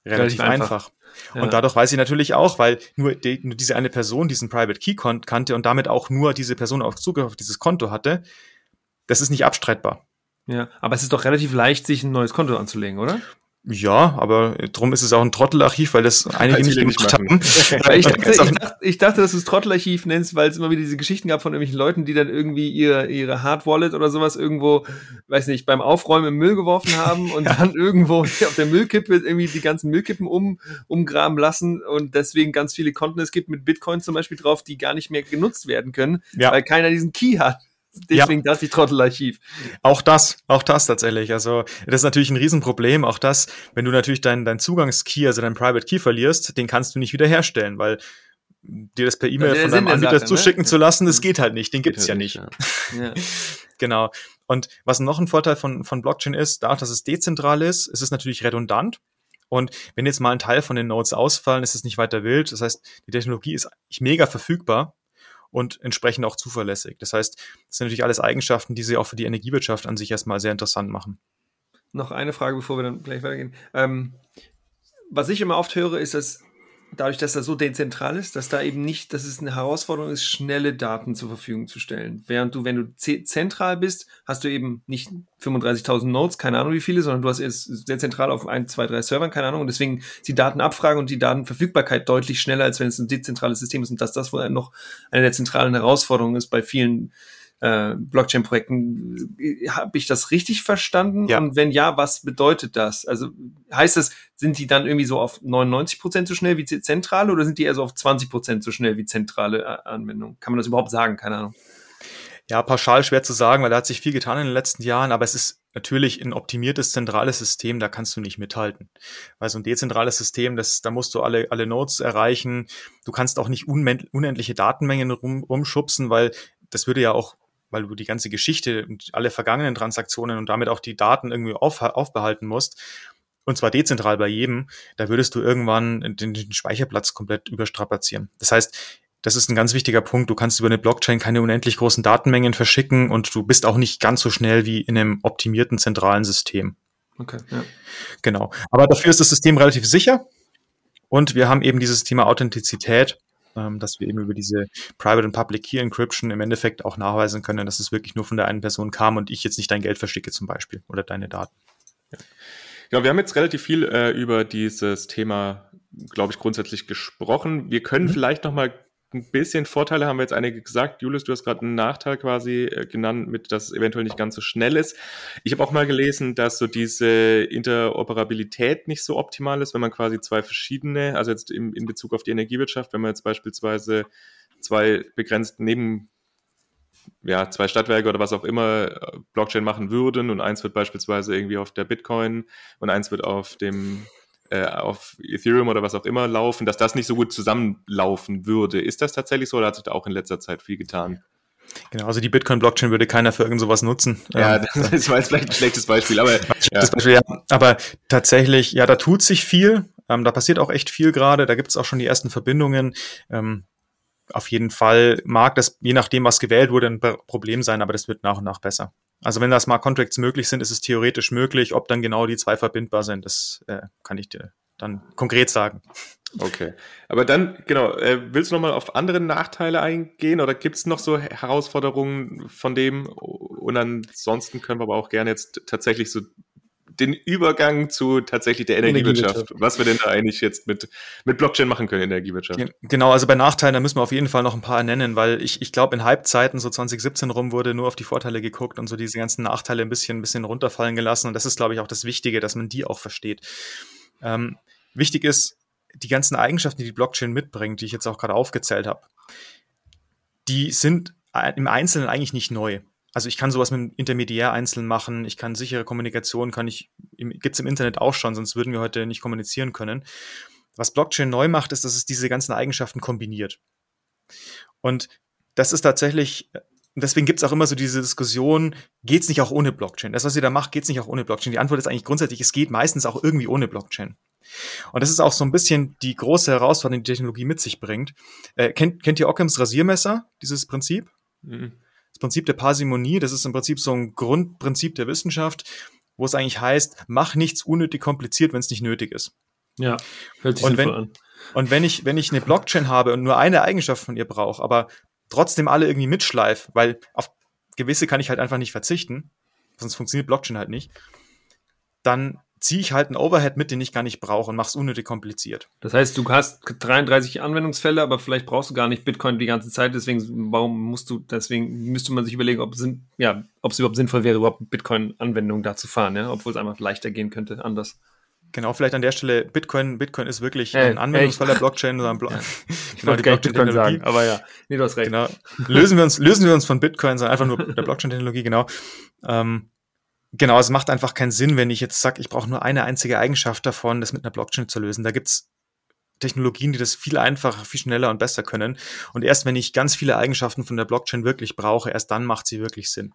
relativ einfach. einfach. Ja. Und dadurch weiß ich natürlich auch, weil nur, die, nur diese eine Person diesen Private Key kannte und damit auch nur diese Person auf Zugriff auf dieses Konto hatte, das ist nicht abstreitbar. Ja, aber es ist doch relativ leicht, sich ein neues Konto anzulegen, oder? Ja, aber drum ist es auch ein Trottelarchiv, weil das einige nicht gemacht haben. *laughs* ich, dachte, ich, dachte, ich dachte, dass du es Trottelarchiv nennst, weil es immer wieder diese Geschichten gab von irgendwelchen Leuten, die dann irgendwie ihre, ihre Hard Wallet oder sowas irgendwo, weiß nicht, beim Aufräumen im Müll geworfen *laughs* haben und ja. dann irgendwo *laughs* auf der Müllkippe irgendwie die ganzen Müllkippen um, umgraben lassen und deswegen ganz viele Konten es gibt mit Bitcoin zum Beispiel drauf, die gar nicht mehr genutzt werden können, ja. weil keiner diesen Key hat. Deswegen ja. das die Trottelarchiv. Auch das, auch das tatsächlich. Also das ist natürlich ein Riesenproblem. Auch das, wenn du natürlich deinen dein Zugangskey, also deinen Private Key verlierst, den kannst du nicht wiederherstellen, weil dir das per E-Mail von deinem Anbieter Sache, zuschicken ne? zu lassen, das geht halt nicht. Den gibt's ja nicht. Ja. *laughs* ja. genau. Und was noch ein Vorteil von, von Blockchain ist, dadurch, dass es dezentral ist, ist es natürlich redundant. Und wenn jetzt mal ein Teil von den Nodes ausfallen, ist es nicht weiter wild. Das heißt, die Technologie ist mega verfügbar und entsprechend auch zuverlässig. Das heißt, das sind natürlich alles Eigenschaften, die sie auch für die Energiewirtschaft an sich erstmal sehr interessant machen. Noch eine Frage, bevor wir dann gleich weitergehen. Ähm, was ich immer oft höre, ist, dass dadurch, dass das so dezentral ist, dass da eben nicht, dass es eine Herausforderung ist, schnelle Daten zur Verfügung zu stellen. Während du, wenn du zentral bist, hast du eben nicht 35.000 Nodes, keine Ahnung wie viele, sondern du hast es sehr zentral auf ein, zwei, drei Servern, keine Ahnung. Und deswegen ist die Datenabfrage und die Datenverfügbarkeit deutlich schneller, als wenn es ein dezentrales System ist. Und dass das wohl noch eine der zentralen Herausforderungen ist bei vielen äh, Blockchain-Projekten. Habe ich das richtig verstanden? Ja. Und wenn ja, was bedeutet das? Also heißt das, sind die dann irgendwie so auf 99 Prozent so schnell wie zentrale oder sind die eher so auf 20 Prozent so schnell wie zentrale äh, Anwendungen? Kann man das überhaupt sagen? Keine Ahnung. Ja, pauschal schwer zu sagen, weil da hat sich viel getan in den letzten Jahren, aber es ist natürlich ein optimiertes zentrales System, da kannst du nicht mithalten. Weil so ein dezentrales System, das, da musst du alle, alle Nodes erreichen. Du kannst auch nicht unendliche Datenmengen rum, rumschubsen, weil das würde ja auch weil du die ganze Geschichte und alle vergangenen Transaktionen und damit auch die Daten irgendwie auf, aufbehalten musst, und zwar dezentral bei jedem, da würdest du irgendwann den, den Speicherplatz komplett überstrapazieren. Das heißt, das ist ein ganz wichtiger Punkt. Du kannst über eine Blockchain keine unendlich großen Datenmengen verschicken und du bist auch nicht ganz so schnell wie in einem optimierten zentralen System. Okay, ja. Genau. Aber dafür ist das System relativ sicher. Und wir haben eben dieses Thema Authentizität ähm, dass wir eben über diese Private und Public Key Encryption im Endeffekt auch nachweisen können, dass es wirklich nur von der einen Person kam und ich jetzt nicht dein Geld verschicke zum Beispiel oder deine Daten. Ja. Ja, wir haben jetzt relativ viel äh, über dieses Thema, glaube ich, grundsätzlich gesprochen. Wir können mhm. vielleicht noch mal ein bisschen Vorteile, haben wir jetzt einige gesagt. Julius, du hast gerade einen Nachteil quasi äh, genannt, mit dass es eventuell nicht ganz so schnell ist. Ich habe auch mal gelesen, dass so diese Interoperabilität nicht so optimal ist, wenn man quasi zwei verschiedene, also jetzt in, in Bezug auf die Energiewirtschaft, wenn man jetzt beispielsweise zwei begrenzt neben ja, zwei Stadtwerke oder was auch immer äh, Blockchain machen würden und eins wird beispielsweise irgendwie auf der Bitcoin und eins wird auf dem äh, auf Ethereum oder was auch immer laufen, dass das nicht so gut zusammenlaufen würde. Ist das tatsächlich so oder hat sich da auch in letzter Zeit viel getan? Genau, also die Bitcoin-Blockchain würde keiner für irgend sowas nutzen. Ja, ähm, das war jetzt vielleicht ein schlechtes Beispiel, aber, *laughs* ja. Beispiel, ja. aber tatsächlich, ja, da tut sich viel. Ähm, da passiert auch echt viel gerade. Da gibt es auch schon die ersten Verbindungen. Ähm, auf jeden Fall mag das, je nachdem, was gewählt wurde, ein Problem sein, aber das wird nach und nach besser. Also wenn da Smart Contracts möglich sind, ist es theoretisch möglich. Ob dann genau die zwei verbindbar sind, das äh, kann ich dir dann konkret sagen. Okay. Aber dann, genau, äh, willst du nochmal auf andere Nachteile eingehen oder gibt es noch so Herausforderungen von dem? Und ansonsten können wir aber auch gerne jetzt tatsächlich so den Übergang zu tatsächlich der Energiewirtschaft. Energiewirtschaft. Was wir denn da eigentlich jetzt mit, mit Blockchain machen können in der Energiewirtschaft. Genau, also bei Nachteilen, da müssen wir auf jeden Fall noch ein paar nennen, weil ich, ich glaube, in Halbzeiten, so 2017 rum, wurde nur auf die Vorteile geguckt und so diese ganzen Nachteile ein bisschen, ein bisschen runterfallen gelassen. Und das ist, glaube ich, auch das Wichtige, dass man die auch versteht. Ähm, wichtig ist, die ganzen Eigenschaften, die die Blockchain mitbringt, die ich jetzt auch gerade aufgezählt habe, die sind im Einzelnen eigentlich nicht neu. Also ich kann sowas mit Intermediär einzeln machen, ich kann sichere Kommunikation, kann ich, gibt's im Internet auch schon, sonst würden wir heute nicht kommunizieren können. Was Blockchain neu macht, ist, dass es diese ganzen Eigenschaften kombiniert. Und das ist tatsächlich, deswegen gibt's auch immer so diese Diskussion, geht's nicht auch ohne Blockchain? Das, was ihr da macht, geht's nicht auch ohne Blockchain? Die Antwort ist eigentlich grundsätzlich, es geht meistens auch irgendwie ohne Blockchain. Und das ist auch so ein bisschen die große Herausforderung, die, Technologie mit sich bringt. Äh, kennt, kennt ihr Ockhams Rasiermesser, dieses Prinzip? Mhm das Prinzip der Parsimonie, das ist im Prinzip so ein Grundprinzip der Wissenschaft, wo es eigentlich heißt, mach nichts unnötig kompliziert, wenn es nicht nötig ist. Ja, hört sich und wenn, an. Und wenn ich, wenn ich eine Blockchain habe und nur eine Eigenschaft von ihr brauche, aber trotzdem alle irgendwie mitschleife, weil auf gewisse kann ich halt einfach nicht verzichten, sonst funktioniert Blockchain halt nicht, dann ziehe ich halt einen Overhead mit, den ich gar nicht brauche und mache es unnötig kompliziert. Das heißt, du hast 33 Anwendungsfälle, aber vielleicht brauchst du gar nicht Bitcoin die ganze Zeit, deswegen warum musst du, deswegen müsste man sich überlegen, ob es, ja, ob es überhaupt sinnvoll wäre, überhaupt Bitcoin-Anwendung da zu fahren, ja? obwohl es einfach leichter gehen könnte, anders. Genau, vielleicht an der Stelle, Bitcoin, Bitcoin ist wirklich hey, ein Anwendungsfall der Blockchain. Oder ein *laughs* Blo ich *laughs* genau, wollte gar nicht Bitcoin sagen, aber ja, nee, du hast recht. Genau. Lösen wir uns, lösen wir uns von Bitcoin, sondern einfach nur der Blockchain-Technologie, genau. Ähm, Genau, es macht einfach keinen Sinn, wenn ich jetzt sage, ich brauche nur eine einzige Eigenschaft davon, das mit einer Blockchain zu lösen. Da gibt's Technologien, die das viel einfacher, viel schneller und besser können. Und erst wenn ich ganz viele Eigenschaften von der Blockchain wirklich brauche, erst dann macht sie wirklich Sinn.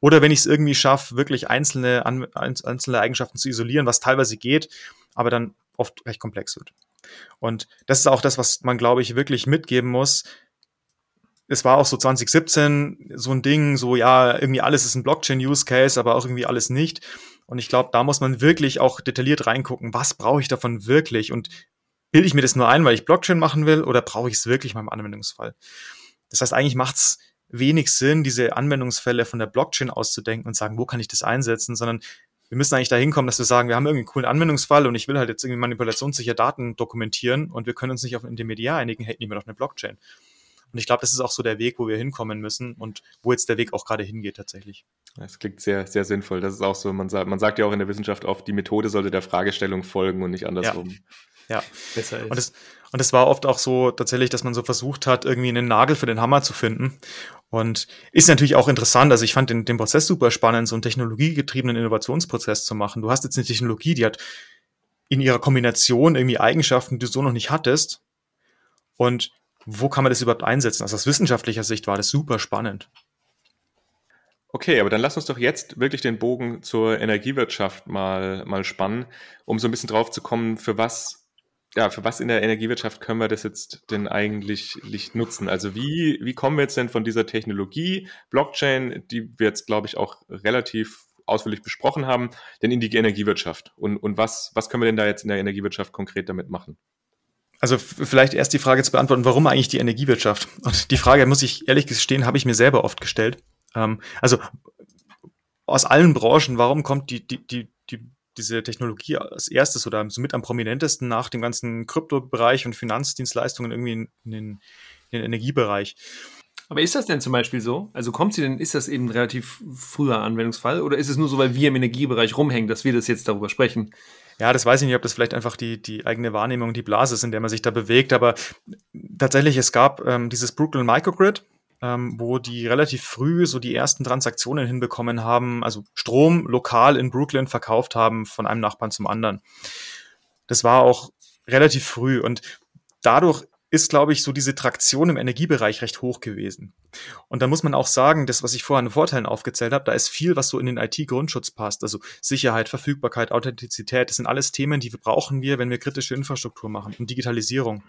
Oder wenn ich es irgendwie schaffe, wirklich einzelne, einzelne Eigenschaften zu isolieren, was teilweise geht, aber dann oft recht komplex wird. Und das ist auch das, was man, glaube ich, wirklich mitgeben muss es war auch so 2017 so ein Ding, so ja, irgendwie alles ist ein Blockchain-Use-Case, aber auch irgendwie alles nicht. Und ich glaube, da muss man wirklich auch detailliert reingucken, was brauche ich davon wirklich und bilde ich mir das nur ein, weil ich Blockchain machen will oder brauche ich es wirklich mal im Anwendungsfall? Das heißt, eigentlich macht es wenig Sinn, diese Anwendungsfälle von der Blockchain auszudenken und sagen, wo kann ich das einsetzen, sondern wir müssen eigentlich dahin kommen, dass wir sagen, wir haben irgendwie einen coolen Anwendungsfall und ich will halt jetzt irgendwie manipulationssicher Daten dokumentieren und wir können uns nicht auf ein Intermediär einigen, nehmen wir doch eine Blockchain. Und ich glaube, das ist auch so der Weg, wo wir hinkommen müssen und wo jetzt der Weg auch gerade hingeht tatsächlich. Das klingt sehr, sehr sinnvoll. Das ist auch so, man sagt, man sagt ja auch in der Wissenschaft oft, die Methode sollte der Fragestellung folgen und nicht andersrum. Ja, ja. besser ist. Und es, und es war oft auch so tatsächlich, dass man so versucht hat, irgendwie einen Nagel für den Hammer zu finden. Und ist natürlich auch interessant. Also ich fand den, den Prozess super spannend, so einen technologiegetriebenen Innovationsprozess zu machen. Du hast jetzt eine Technologie, die hat in ihrer Kombination irgendwie Eigenschaften, die du so noch nicht hattest. Und wo kann man das überhaupt einsetzen? Also aus wissenschaftlicher Sicht war das super spannend. Okay, aber dann lass uns doch jetzt wirklich den Bogen zur Energiewirtschaft mal, mal spannen, um so ein bisschen drauf zu kommen, für was, ja, für was in der Energiewirtschaft können wir das jetzt denn eigentlich nutzen? Also wie, wie kommen wir jetzt denn von dieser Technologie, Blockchain, die wir jetzt, glaube ich, auch relativ ausführlich besprochen haben, denn in die Energiewirtschaft? Und, und was, was können wir denn da jetzt in der Energiewirtschaft konkret damit machen? Also vielleicht erst die Frage zu beantworten, warum eigentlich die Energiewirtschaft? Und die Frage, muss ich ehrlich gestehen, habe ich mir selber oft gestellt. Ähm, also aus allen Branchen, warum kommt die, die, die, die, diese Technologie als erstes oder somit am prominentesten nach dem ganzen Kryptobereich und Finanzdienstleistungen irgendwie in, in, in den Energiebereich. Aber ist das denn zum Beispiel so? Also kommt sie denn, ist das eben ein relativ früher Anwendungsfall oder ist es nur so, weil wir im Energiebereich rumhängen, dass wir das jetzt darüber sprechen? Ja, das weiß ich nicht, ob das vielleicht einfach die, die eigene Wahrnehmung, die Blase ist, in der man sich da bewegt. Aber tatsächlich, es gab ähm, dieses Brooklyn Microgrid, ähm, wo die relativ früh so die ersten Transaktionen hinbekommen haben, also Strom lokal in Brooklyn verkauft haben von einem Nachbarn zum anderen. Das war auch relativ früh und dadurch ist, glaube ich, so diese Traktion im Energiebereich recht hoch gewesen. Und da muss man auch sagen, das, was ich vorher an Vorteilen aufgezählt habe, da ist viel, was so in den IT-Grundschutz passt. Also Sicherheit, Verfügbarkeit, Authentizität, das sind alles Themen, die brauchen wir, wenn wir kritische Infrastruktur machen und Digitalisierung.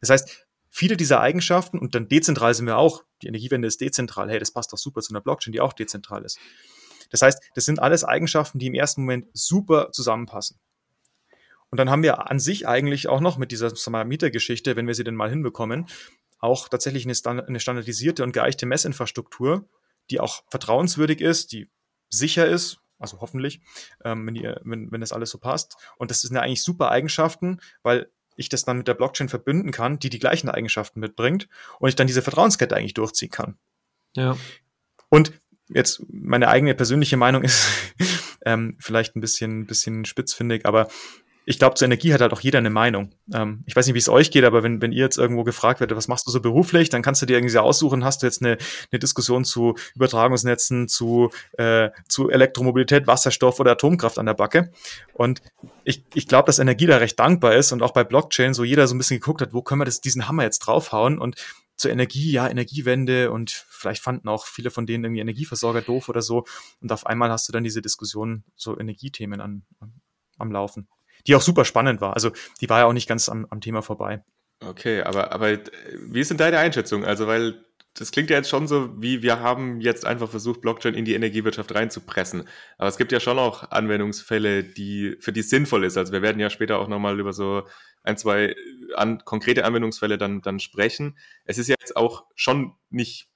Das heißt, viele dieser Eigenschaften und dann dezentral sind wir auch. Die Energiewende ist dezentral. Hey, das passt doch super zu einer Blockchain, die auch dezentral ist. Das heißt, das sind alles Eigenschaften, die im ersten Moment super zusammenpassen. Und dann haben wir an sich eigentlich auch noch mit dieser Mietergeschichte, wenn wir sie denn mal hinbekommen, auch tatsächlich eine, standardisierte und geeichte Messinfrastruktur, die auch vertrauenswürdig ist, die sicher ist, also hoffentlich, ähm, wenn, die, wenn, wenn das alles so passt. Und das sind ja eigentlich super Eigenschaften, weil ich das dann mit der Blockchain verbünden kann, die die gleichen Eigenschaften mitbringt und ich dann diese Vertrauenskette eigentlich durchziehen kann. Ja. Und jetzt meine eigene persönliche Meinung ist *laughs* ähm, vielleicht ein bisschen, bisschen spitzfindig, aber ich glaube, zur Energie hat halt auch jeder eine Meinung. Ähm, ich weiß nicht, wie es euch geht, aber wenn, wenn ihr jetzt irgendwo gefragt werdet, was machst du so beruflich, dann kannst du dir irgendwie so aussuchen, hast du jetzt eine, eine Diskussion zu Übertragungsnetzen, zu, äh, zu Elektromobilität, Wasserstoff oder Atomkraft an der Backe. Und ich, ich glaube, dass Energie da recht dankbar ist und auch bei Blockchain so jeder so ein bisschen geguckt hat, wo können wir das, diesen Hammer jetzt draufhauen und zur Energie, ja, Energiewende und vielleicht fanden auch viele von denen irgendwie Energieversorger doof oder so. Und auf einmal hast du dann diese Diskussion, so Energiethemen an, am Laufen die auch super spannend war. Also die war ja auch nicht ganz am, am Thema vorbei. Okay, aber, aber wie ist denn deine Einschätzung? Also, weil das klingt ja jetzt schon so, wie wir haben jetzt einfach versucht, Blockchain in die Energiewirtschaft reinzupressen. Aber es gibt ja schon auch Anwendungsfälle, die, für die es sinnvoll ist. Also wir werden ja später auch nochmal über so ein, zwei an, konkrete Anwendungsfälle dann, dann sprechen. Es ist ja jetzt auch schon nicht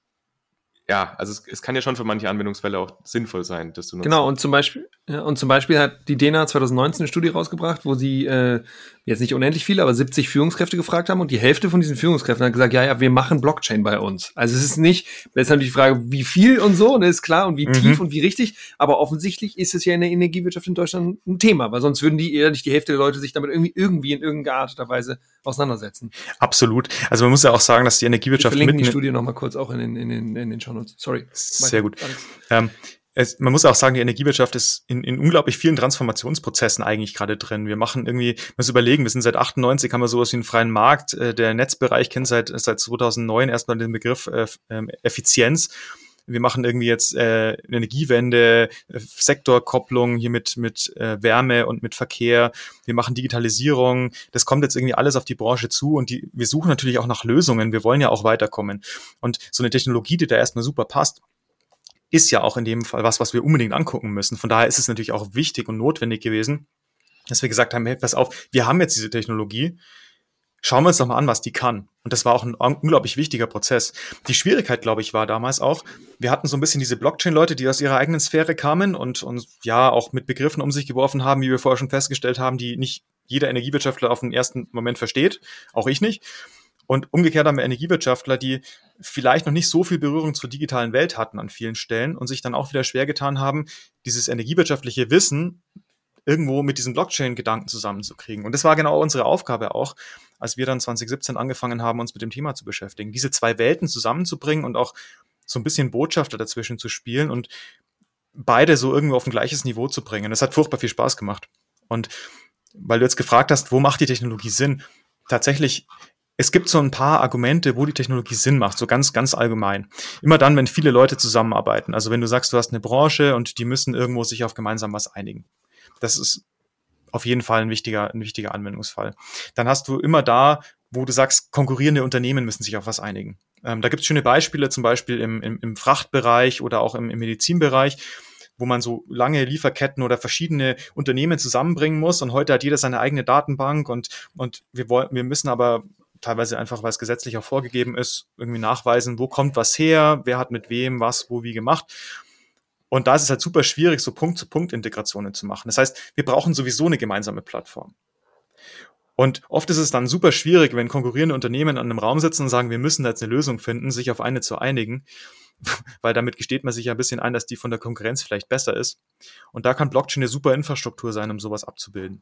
ja, also es, es, kann ja schon für manche Anwendungsfälle auch sinnvoll sein, dass du nutzt. Genau, und zum Beispiel, ja, und zum Beispiel hat die DENA 2019 eine Studie rausgebracht, wo sie äh, jetzt nicht unendlich viele, aber 70 Führungskräfte gefragt haben und die Hälfte von diesen Führungskräften hat gesagt, ja, ja, wir machen Blockchain bei uns. Also es ist nicht, das ist natürlich die Frage, wie viel und so, ne, ist klar, und wie mhm. tief und wie richtig, aber offensichtlich ist es ja in der Energiewirtschaft in Deutschland ein Thema, weil sonst würden die eher nicht die Hälfte der Leute sich damit irgendwie, irgendwie in irgendeiner Art und Weise auseinandersetzen. Absolut. Also man muss ja auch sagen, dass die Energiewirtschaft. Wir verlinken die Studie nochmal kurz auch in den, in den, in den Shownotes. Sorry. Sehr gut. Ähm, es, man muss auch sagen, die Energiewirtschaft ist in, in unglaublich vielen Transformationsprozessen eigentlich gerade drin. Wir machen irgendwie, man muss überlegen, wir sind seit 98, haben wir sowas wie einen freien Markt. Äh, der Netzbereich kennt seit, seit 2009 erstmal den Begriff äh, äh, Effizienz wir machen irgendwie jetzt äh, Energiewende, äh, Sektorkopplung hier mit, mit äh, Wärme und mit Verkehr. Wir machen Digitalisierung. Das kommt jetzt irgendwie alles auf die Branche zu und die, wir suchen natürlich auch nach Lösungen. Wir wollen ja auch weiterkommen. Und so eine Technologie, die da erstmal super passt, ist ja auch in dem Fall was, was wir unbedingt angucken müssen. Von daher ist es natürlich auch wichtig und notwendig gewesen, dass wir gesagt haben, hey, pass auf, wir haben jetzt diese Technologie, schauen wir uns doch mal an, was die kann. Und das war auch ein unglaublich wichtiger Prozess. Die Schwierigkeit, glaube ich, war damals auch, wir hatten so ein bisschen diese Blockchain-Leute, die aus ihrer eigenen Sphäre kamen und, und ja auch mit Begriffen um sich geworfen haben, wie wir vorher schon festgestellt haben, die nicht jeder Energiewirtschaftler auf den ersten Moment versteht, auch ich nicht. Und umgekehrt haben wir Energiewirtschaftler, die vielleicht noch nicht so viel Berührung zur digitalen Welt hatten an vielen Stellen und sich dann auch wieder schwer getan haben, dieses energiewirtschaftliche Wissen irgendwo mit diesen Blockchain-Gedanken zusammenzukriegen. Und das war genau unsere Aufgabe auch, als wir dann 2017 angefangen haben, uns mit dem Thema zu beschäftigen. Diese zwei Welten zusammenzubringen und auch so ein bisschen Botschafter dazwischen zu spielen und beide so irgendwo auf ein gleiches Niveau zu bringen. Das hat furchtbar viel Spaß gemacht. Und weil du jetzt gefragt hast, wo macht die Technologie Sinn? Tatsächlich, es gibt so ein paar Argumente, wo die Technologie Sinn macht, so ganz, ganz allgemein. Immer dann, wenn viele Leute zusammenarbeiten. Also wenn du sagst, du hast eine Branche und die müssen irgendwo sich auf gemeinsam was einigen. Das ist auf jeden Fall ein wichtiger, ein wichtiger Anwendungsfall. Dann hast du immer da, wo du sagst, konkurrierende Unternehmen müssen sich auf was einigen. Ähm, da gibt es schöne Beispiele, zum Beispiel im, im, im Frachtbereich oder auch im, im Medizinbereich wo man so lange Lieferketten oder verschiedene Unternehmen zusammenbringen muss. Und heute hat jeder seine eigene Datenbank und, und wir wollen, wir müssen aber teilweise einfach, weil es gesetzlich auch vorgegeben ist, irgendwie nachweisen, wo kommt was her, wer hat mit wem was, wo, wie gemacht. Und da ist es halt super schwierig, so Punkt-zu-Punkt-Integrationen zu machen. Das heißt, wir brauchen sowieso eine gemeinsame Plattform. Und oft ist es dann super schwierig, wenn konkurrierende Unternehmen an einem Raum sitzen und sagen, wir müssen da jetzt eine Lösung finden, sich auf eine zu einigen, *laughs* weil damit gesteht man sich ja ein bisschen ein, dass die von der Konkurrenz vielleicht besser ist. Und da kann Blockchain eine super Infrastruktur sein, um sowas abzubilden.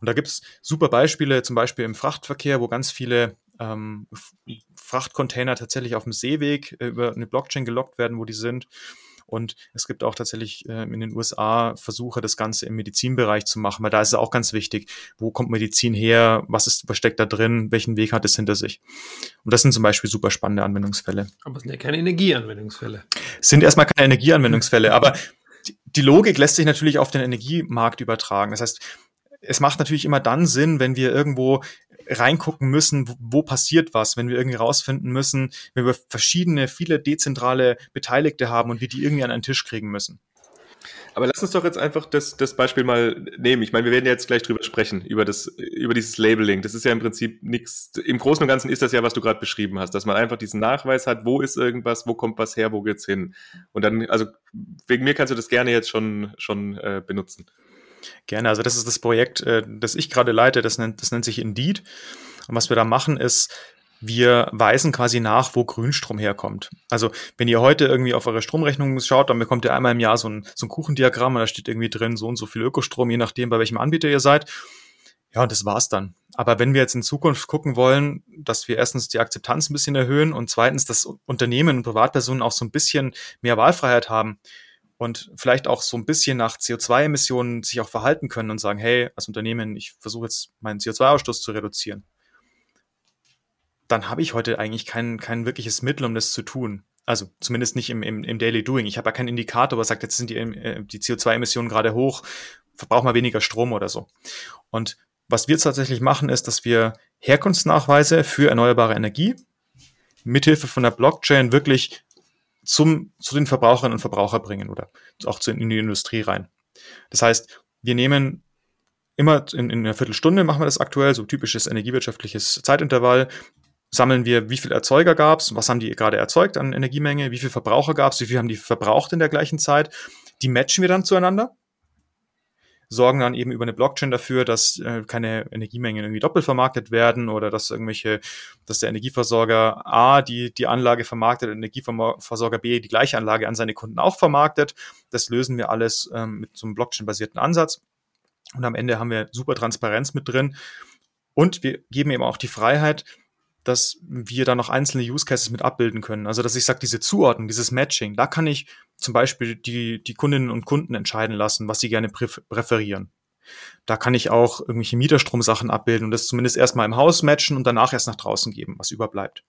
Und da gibt's super Beispiele, zum Beispiel im Frachtverkehr, wo ganz viele ähm, Frachtcontainer tatsächlich auf dem Seeweg äh, über eine Blockchain gelockt werden, wo die sind. Und es gibt auch tatsächlich äh, in den USA Versuche, das Ganze im Medizinbereich zu machen, weil da ist es auch ganz wichtig, wo kommt Medizin her, was ist versteckt da drin, welchen Weg hat es hinter sich. Und das sind zum Beispiel super spannende Anwendungsfälle. Aber es sind ja keine Energieanwendungsfälle. Es sind erstmal keine Energieanwendungsfälle, aber die Logik lässt sich natürlich auf den Energiemarkt übertragen. Das heißt, es macht natürlich immer dann Sinn, wenn wir irgendwo reingucken müssen, wo, wo passiert was, wenn wir irgendwie rausfinden müssen, wenn wir verschiedene, viele dezentrale Beteiligte haben und wir die irgendwie an einen Tisch kriegen müssen. Aber lass uns doch jetzt einfach das, das Beispiel mal nehmen. Ich meine, wir werden jetzt gleich drüber sprechen, über, das, über dieses Labeling. Das ist ja im Prinzip nichts. Im Großen und Ganzen ist das ja, was du gerade beschrieben hast, dass man einfach diesen Nachweis hat, wo ist irgendwas, wo kommt was her, wo geht's hin. Und dann, also wegen mir kannst du das gerne jetzt schon, schon äh, benutzen. Gerne. Also das ist das Projekt, äh, das ich gerade leite. Das nennt, das nennt sich Indeed. Und was wir da machen ist, wir weisen quasi nach, wo Grünstrom herkommt. Also wenn ihr heute irgendwie auf eure Stromrechnung schaut, dann bekommt ihr einmal im Jahr so ein, so ein Kuchendiagramm und da steht irgendwie drin so und so viel Ökostrom, je nachdem, bei welchem Anbieter ihr seid. Ja, und das war's dann. Aber wenn wir jetzt in Zukunft gucken wollen, dass wir erstens die Akzeptanz ein bisschen erhöhen und zweitens, dass Unternehmen und Privatpersonen auch so ein bisschen mehr Wahlfreiheit haben, und vielleicht auch so ein bisschen nach CO2-Emissionen sich auch verhalten können und sagen, hey, als Unternehmen, ich versuche jetzt meinen CO2-Ausstoß zu reduzieren, dann habe ich heute eigentlich kein, kein wirkliches Mittel, um das zu tun. Also zumindest nicht im, im, im Daily Doing. Ich habe ja keinen Indikator, was sagt, jetzt sind die, äh, die CO2-Emissionen gerade hoch, verbrauchen wir weniger Strom oder so. Und was wir tatsächlich machen, ist, dass wir Herkunftsnachweise für erneuerbare Energie mithilfe von der Blockchain wirklich zum, zu den Verbraucherinnen und Verbrauchern bringen oder auch zu, in die Industrie rein. Das heißt, wir nehmen immer in, in einer Viertelstunde machen wir das aktuell, so typisches energiewirtschaftliches Zeitintervall, sammeln wir, wie viel Erzeuger gab es, was haben die gerade erzeugt an Energiemenge, wie viel Verbraucher gab es, wie viel haben die verbraucht in der gleichen Zeit. Die matchen wir dann zueinander sorgen dann eben über eine Blockchain dafür, dass äh, keine Energiemengen irgendwie doppelt vermarktet werden oder dass irgendwelche, dass der Energieversorger A die, die Anlage vermarktet, der Energieversorger B die gleiche Anlage an seine Kunden auch vermarktet. Das lösen wir alles ähm, mit so einem Blockchain-basierten Ansatz. Und am Ende haben wir super Transparenz mit drin. Und wir geben eben auch die Freiheit, dass wir da noch einzelne Use Cases mit abbilden können. Also, dass ich sage, diese Zuordnung, dieses Matching, da kann ich zum Beispiel die, die Kundinnen und Kunden entscheiden lassen, was sie gerne präferieren. Da kann ich auch irgendwelche Mieterstromsachen abbilden und das zumindest erstmal im Haus matchen und danach erst nach draußen geben, was überbleibt.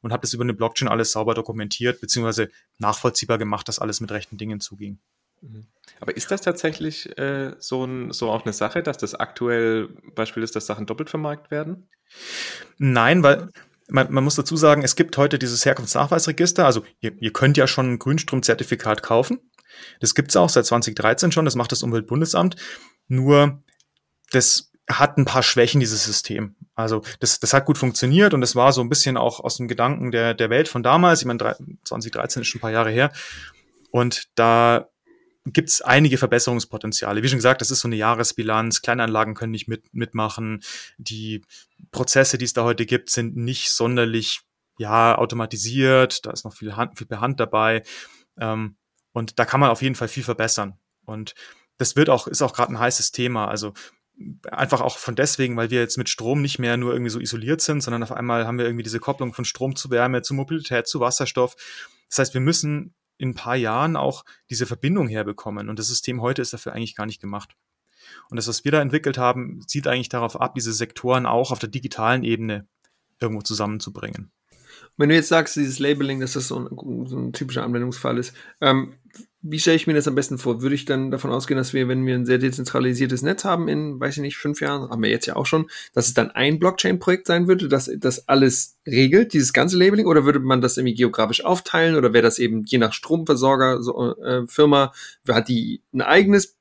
Und habe das über eine Blockchain alles sauber dokumentiert, beziehungsweise nachvollziehbar gemacht, dass alles mit rechten Dingen zuging. Mhm. Aber ist das tatsächlich äh, so, ein, so auch eine Sache, dass das aktuell Beispiel ist, dass Sachen doppelt vermarktet werden? Nein, weil man, man muss dazu sagen, es gibt heute dieses Herkunftsnachweisregister. Also ihr, ihr könnt ja schon ein Grünstromzertifikat kaufen. Das gibt's auch seit 2013 schon. Das macht das Umweltbundesamt. Nur das hat ein paar Schwächen, dieses System. Also das, das hat gut funktioniert und das war so ein bisschen auch aus dem Gedanken der, der Welt von damals. Ich meine, 2013 ist schon ein paar Jahre her. Und da gibt es einige Verbesserungspotenziale. Wie schon gesagt, das ist so eine Jahresbilanz. Kleinanlagen können nicht mit, mitmachen. Die Prozesse, die es da heute gibt, sind nicht sonderlich ja, automatisiert. Da ist noch viel, Hand, viel per Hand dabei. Ähm, und da kann man auf jeden Fall viel verbessern. Und das wird auch, ist auch gerade ein heißes Thema. Also einfach auch von deswegen, weil wir jetzt mit Strom nicht mehr nur irgendwie so isoliert sind, sondern auf einmal haben wir irgendwie diese Kopplung von Strom zu Wärme, zu Mobilität, zu Wasserstoff. Das heißt, wir müssen in ein paar Jahren auch diese Verbindung herbekommen. Und das System heute ist dafür eigentlich gar nicht gemacht. Und das, was wir da entwickelt haben, zieht eigentlich darauf ab, diese Sektoren auch auf der digitalen Ebene irgendwo zusammenzubringen. Wenn du jetzt sagst, dieses Labeling, dass das so ein, so ein typischer Anwendungsfall ist, ähm, wie stelle ich mir das am besten vor? Würde ich dann davon ausgehen, dass wir, wenn wir ein sehr dezentralisiertes Netz haben in, weiß ich nicht, fünf Jahren, haben wir jetzt ja auch schon, dass es dann ein Blockchain-Projekt sein würde, dass das alles regelt, dieses ganze Labeling, oder würde man das irgendwie geografisch aufteilen, oder wäre das eben je nach Stromversorger, so, äh, Firma, hat die ein eigenes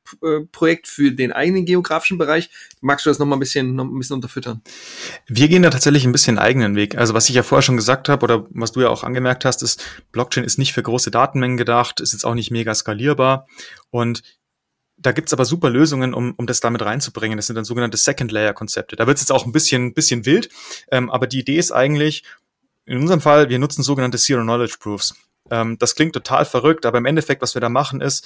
Projekt für den eigenen geografischen Bereich? Magst du das noch mal ein bisschen, noch ein bisschen unterfüttern? Wir gehen da tatsächlich ein bisschen eigenen Weg. Also was ich ja vorher schon gesagt habe, oder was du ja auch angemerkt hast, ist, Blockchain ist nicht für große Datenmengen gedacht, ist jetzt auch nicht mega skalierbar und da gibt's aber super Lösungen, um, um das damit reinzubringen. Das sind dann sogenannte Second-Layer-Konzepte. Da wird's jetzt auch ein bisschen, bisschen wild, ähm, aber die Idee ist eigentlich, in unserem Fall, wir nutzen sogenannte Zero-Knowledge-Proofs. Ähm, das klingt total verrückt, aber im Endeffekt, was wir da machen, ist,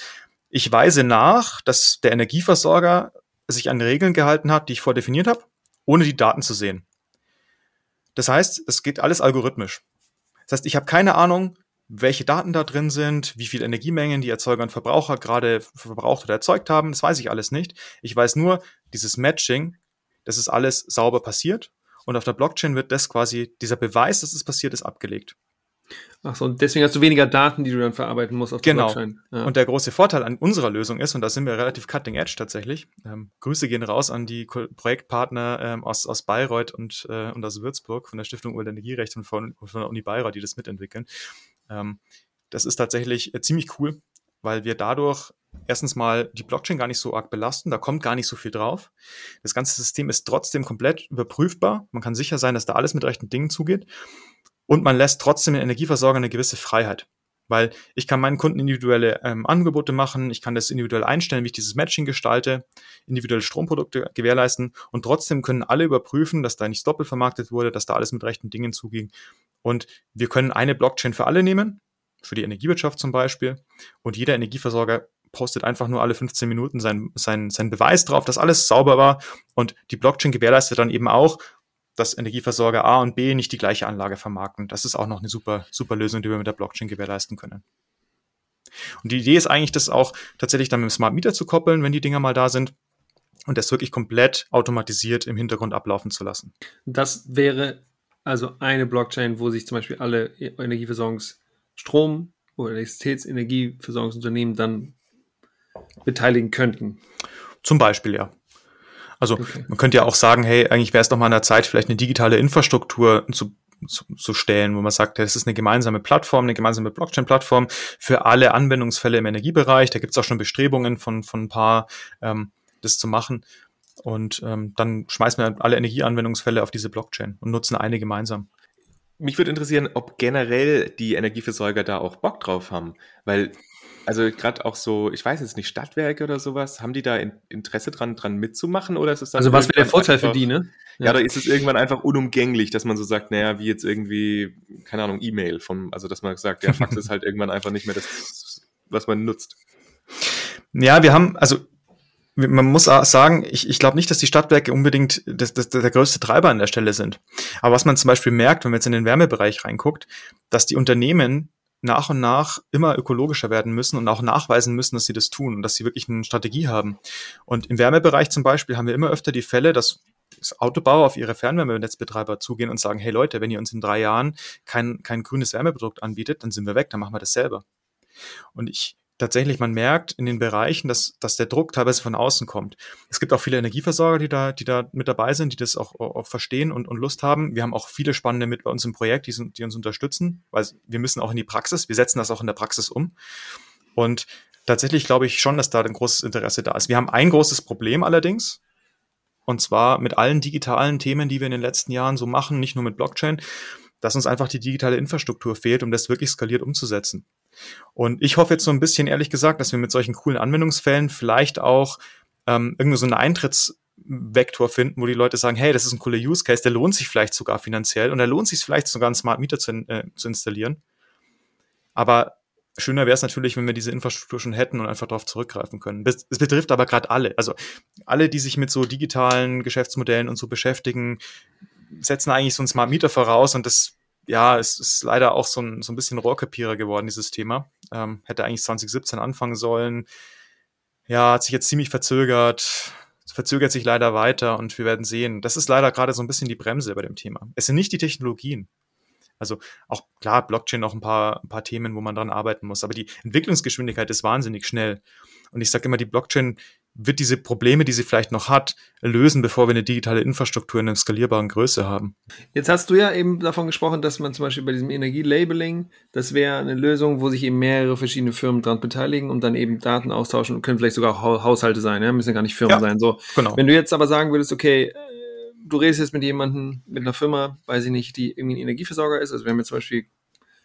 ich weise nach, dass der Energieversorger sich an Regeln gehalten hat, die ich vordefiniert habe, ohne die Daten zu sehen. Das heißt, es geht alles algorithmisch. Das heißt, ich habe keine Ahnung, welche Daten da drin sind, wie viel Energiemengen die Erzeuger und Verbraucher gerade verbraucht oder erzeugt haben. Das weiß ich alles nicht. Ich weiß nur, dieses Matching, das ist alles sauber passiert. Und auf der Blockchain wird das quasi, dieser Beweis, dass es passiert ist, abgelegt. Ach so, und deswegen hast du weniger Daten, die du dann verarbeiten musst auf der genau. Blockchain. Ja. Und der große Vorteil an unserer Lösung ist, und da sind wir relativ cutting edge tatsächlich, ähm, Grüße gehen raus an die Ko Projektpartner ähm, aus, aus Bayreuth und, äh, und aus Würzburg von der Stiftung Umweltenergierecht und von, von der Uni Bayreuth, die das mitentwickeln. Ähm, das ist tatsächlich äh, ziemlich cool, weil wir dadurch erstens mal die Blockchain gar nicht so arg belasten, da kommt gar nicht so viel drauf. Das ganze System ist trotzdem komplett überprüfbar. Man kann sicher sein, dass da alles mit rechten Dingen zugeht. Und man lässt trotzdem den Energieversorger eine gewisse Freiheit. Weil ich kann meinen Kunden individuelle ähm, Angebote machen, ich kann das individuell einstellen, wie ich dieses Matching gestalte, individuelle Stromprodukte gewährleisten und trotzdem können alle überprüfen, dass da nichts doppelt vermarktet wurde, dass da alles mit rechten Dingen zuging. Und wir können eine Blockchain für alle nehmen, für die Energiewirtschaft zum Beispiel, und jeder Energieversorger postet einfach nur alle 15 Minuten sein, sein, sein Beweis drauf, dass alles sauber war. Und die Blockchain gewährleistet dann eben auch, dass Energieversorger A und B nicht die gleiche Anlage vermarkten. Das ist auch noch eine super, super Lösung, die wir mit der Blockchain gewährleisten können. Und die Idee ist eigentlich, das auch tatsächlich dann mit dem Smart Meter zu koppeln, wenn die Dinger mal da sind und das wirklich komplett automatisiert im Hintergrund ablaufen zu lassen. Das wäre also eine Blockchain, wo sich zum Beispiel alle Energieversorgungsstrom- oder Elektrizitätsenergieversorgungsunternehmen dann beteiligen könnten. Zum Beispiel, ja. Also okay. man könnte ja auch sagen, hey, eigentlich wäre es doch mal an der Zeit, vielleicht eine digitale Infrastruktur zu, zu, zu stellen, wo man sagt, das ist eine gemeinsame Plattform, eine gemeinsame Blockchain-Plattform für alle Anwendungsfälle im Energiebereich. Da gibt es auch schon Bestrebungen von, von ein paar, ähm, das zu machen. Und ähm, dann schmeißen wir alle Energieanwendungsfälle auf diese Blockchain und nutzen eine gemeinsam. Mich würde interessieren, ob generell die Energieversorger da auch Bock drauf haben, weil also gerade auch so, ich weiß jetzt nicht, Stadtwerke oder sowas, haben die da in, Interesse dran, dran mitzumachen oder ist es dann Also was wäre der Vorteil einfach, für die, ne? Ja. ja, da ist es irgendwann einfach unumgänglich, dass man so sagt, naja, wie jetzt irgendwie, keine Ahnung, E-Mail vom, also dass man sagt, ja, *laughs* Fax ist halt irgendwann einfach nicht mehr das, was man nutzt. Ja, wir haben, also man muss sagen, ich, ich glaube nicht, dass die Stadtwerke unbedingt das, das, der größte Treiber an der Stelle sind. Aber was man zum Beispiel merkt, wenn man jetzt in den Wärmebereich reinguckt, dass die Unternehmen nach und nach immer ökologischer werden müssen und auch nachweisen müssen, dass sie das tun und dass sie wirklich eine Strategie haben. Und im Wärmebereich zum Beispiel haben wir immer öfter die Fälle, dass Autobauer auf ihre Fernwärmenetzbetreiber zugehen und sagen, hey Leute, wenn ihr uns in drei Jahren kein, kein grünes Wärmeprodukt anbietet, dann sind wir weg, dann machen wir das selber. Und ich tatsächlich, man merkt in den Bereichen, dass, dass der Druck teilweise von außen kommt. Es gibt auch viele Energieversorger, die da, die da mit dabei sind, die das auch, auch verstehen und, und Lust haben. Wir haben auch viele Spannende mit bei uns im Projekt, die, sind, die uns unterstützen, weil wir müssen auch in die Praxis, wir setzen das auch in der Praxis um. Und tatsächlich glaube ich schon, dass da ein großes Interesse da ist. Wir haben ein großes Problem allerdings, und zwar mit allen digitalen Themen, die wir in den letzten Jahren so machen, nicht nur mit Blockchain, dass uns einfach die digitale Infrastruktur fehlt, um das wirklich skaliert umzusetzen. Und ich hoffe jetzt so ein bisschen, ehrlich gesagt, dass wir mit solchen coolen Anwendungsfällen vielleicht auch ähm, irgendwie so einen Eintrittsvektor finden, wo die Leute sagen, hey, das ist ein cooler Use Case, der lohnt sich vielleicht sogar finanziell und da lohnt sich vielleicht sogar einen Smart Meter zu, äh, zu installieren. Aber schöner wäre es natürlich, wenn wir diese Infrastruktur schon hätten und einfach darauf zurückgreifen können. Es betrifft aber gerade alle. Also alle, die sich mit so digitalen Geschäftsmodellen und so beschäftigen, setzen eigentlich so ein Smart Meter voraus und das ja, es ist leider auch so ein, so ein bisschen Rohrkapierer geworden, dieses Thema. Ähm, hätte eigentlich 2017 anfangen sollen. Ja, hat sich jetzt ziemlich verzögert, verzögert sich leider weiter und wir werden sehen. Das ist leider gerade so ein bisschen die Bremse bei dem Thema. Es sind nicht die Technologien. Also auch klar, Blockchain noch ein paar, ein paar Themen, wo man dran arbeiten muss, aber die Entwicklungsgeschwindigkeit ist wahnsinnig schnell. Und ich sage immer, die Blockchain wird diese Probleme, die sie vielleicht noch hat, lösen, bevor wir eine digitale Infrastruktur in einer skalierbaren Größe haben. Jetzt hast du ja eben davon gesprochen, dass man zum Beispiel bei diesem Energielabeling, das wäre eine Lösung, wo sich eben mehrere verschiedene Firmen dran beteiligen und dann eben Daten austauschen und können vielleicht sogar auch Haushalte sein, ja? müssen ja gar nicht Firmen ja, sein. So. Genau. Wenn du jetzt aber sagen würdest, okay, äh, du redest jetzt mit jemandem, mit einer Firma, weiß ich nicht, die irgendwie ein Energieversorger ist, also wir haben jetzt zum Beispiel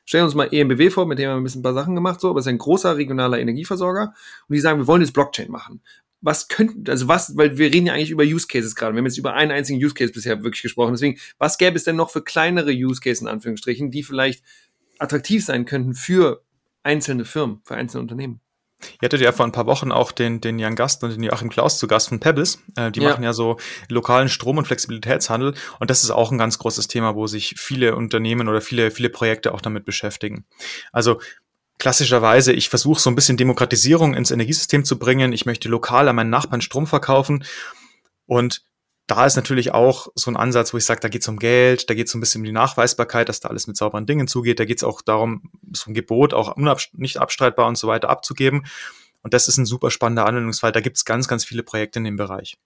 stellen uns mal EMBW vor, mit dem haben wir ein bisschen ein paar Sachen gemacht, so, aber es ist ein großer regionaler Energieversorger und die sagen, wir wollen jetzt Blockchain machen. Was könnten, also was, weil wir reden ja eigentlich über Use Cases gerade. Wir haben jetzt über einen einzigen Use Case bisher wirklich gesprochen. Deswegen, was gäbe es denn noch für kleinere Use Cases in Anführungsstrichen, die vielleicht attraktiv sein könnten für einzelne Firmen, für einzelne Unternehmen? Ihr hattet ja vor ein paar Wochen auch den, den Jan Gast und den Joachim Klaus zu Gast von Pebbles. Äh, die ja. machen ja so lokalen Strom- und Flexibilitätshandel. Und das ist auch ein ganz großes Thema, wo sich viele Unternehmen oder viele, viele Projekte auch damit beschäftigen. Also klassischerweise, ich versuche so ein bisschen Demokratisierung ins Energiesystem zu bringen. Ich möchte lokal an meinen Nachbarn Strom verkaufen. Und da ist natürlich auch so ein Ansatz, wo ich sage, da geht es um Geld, da geht es so ein bisschen um die Nachweisbarkeit, dass da alles mit sauberen Dingen zugeht, da geht es auch darum, so ein Gebot auch nicht abstreitbar und so weiter abzugeben. Und das ist ein super spannender Anwendungsfall. Da gibt es ganz, ganz viele Projekte in dem Bereich.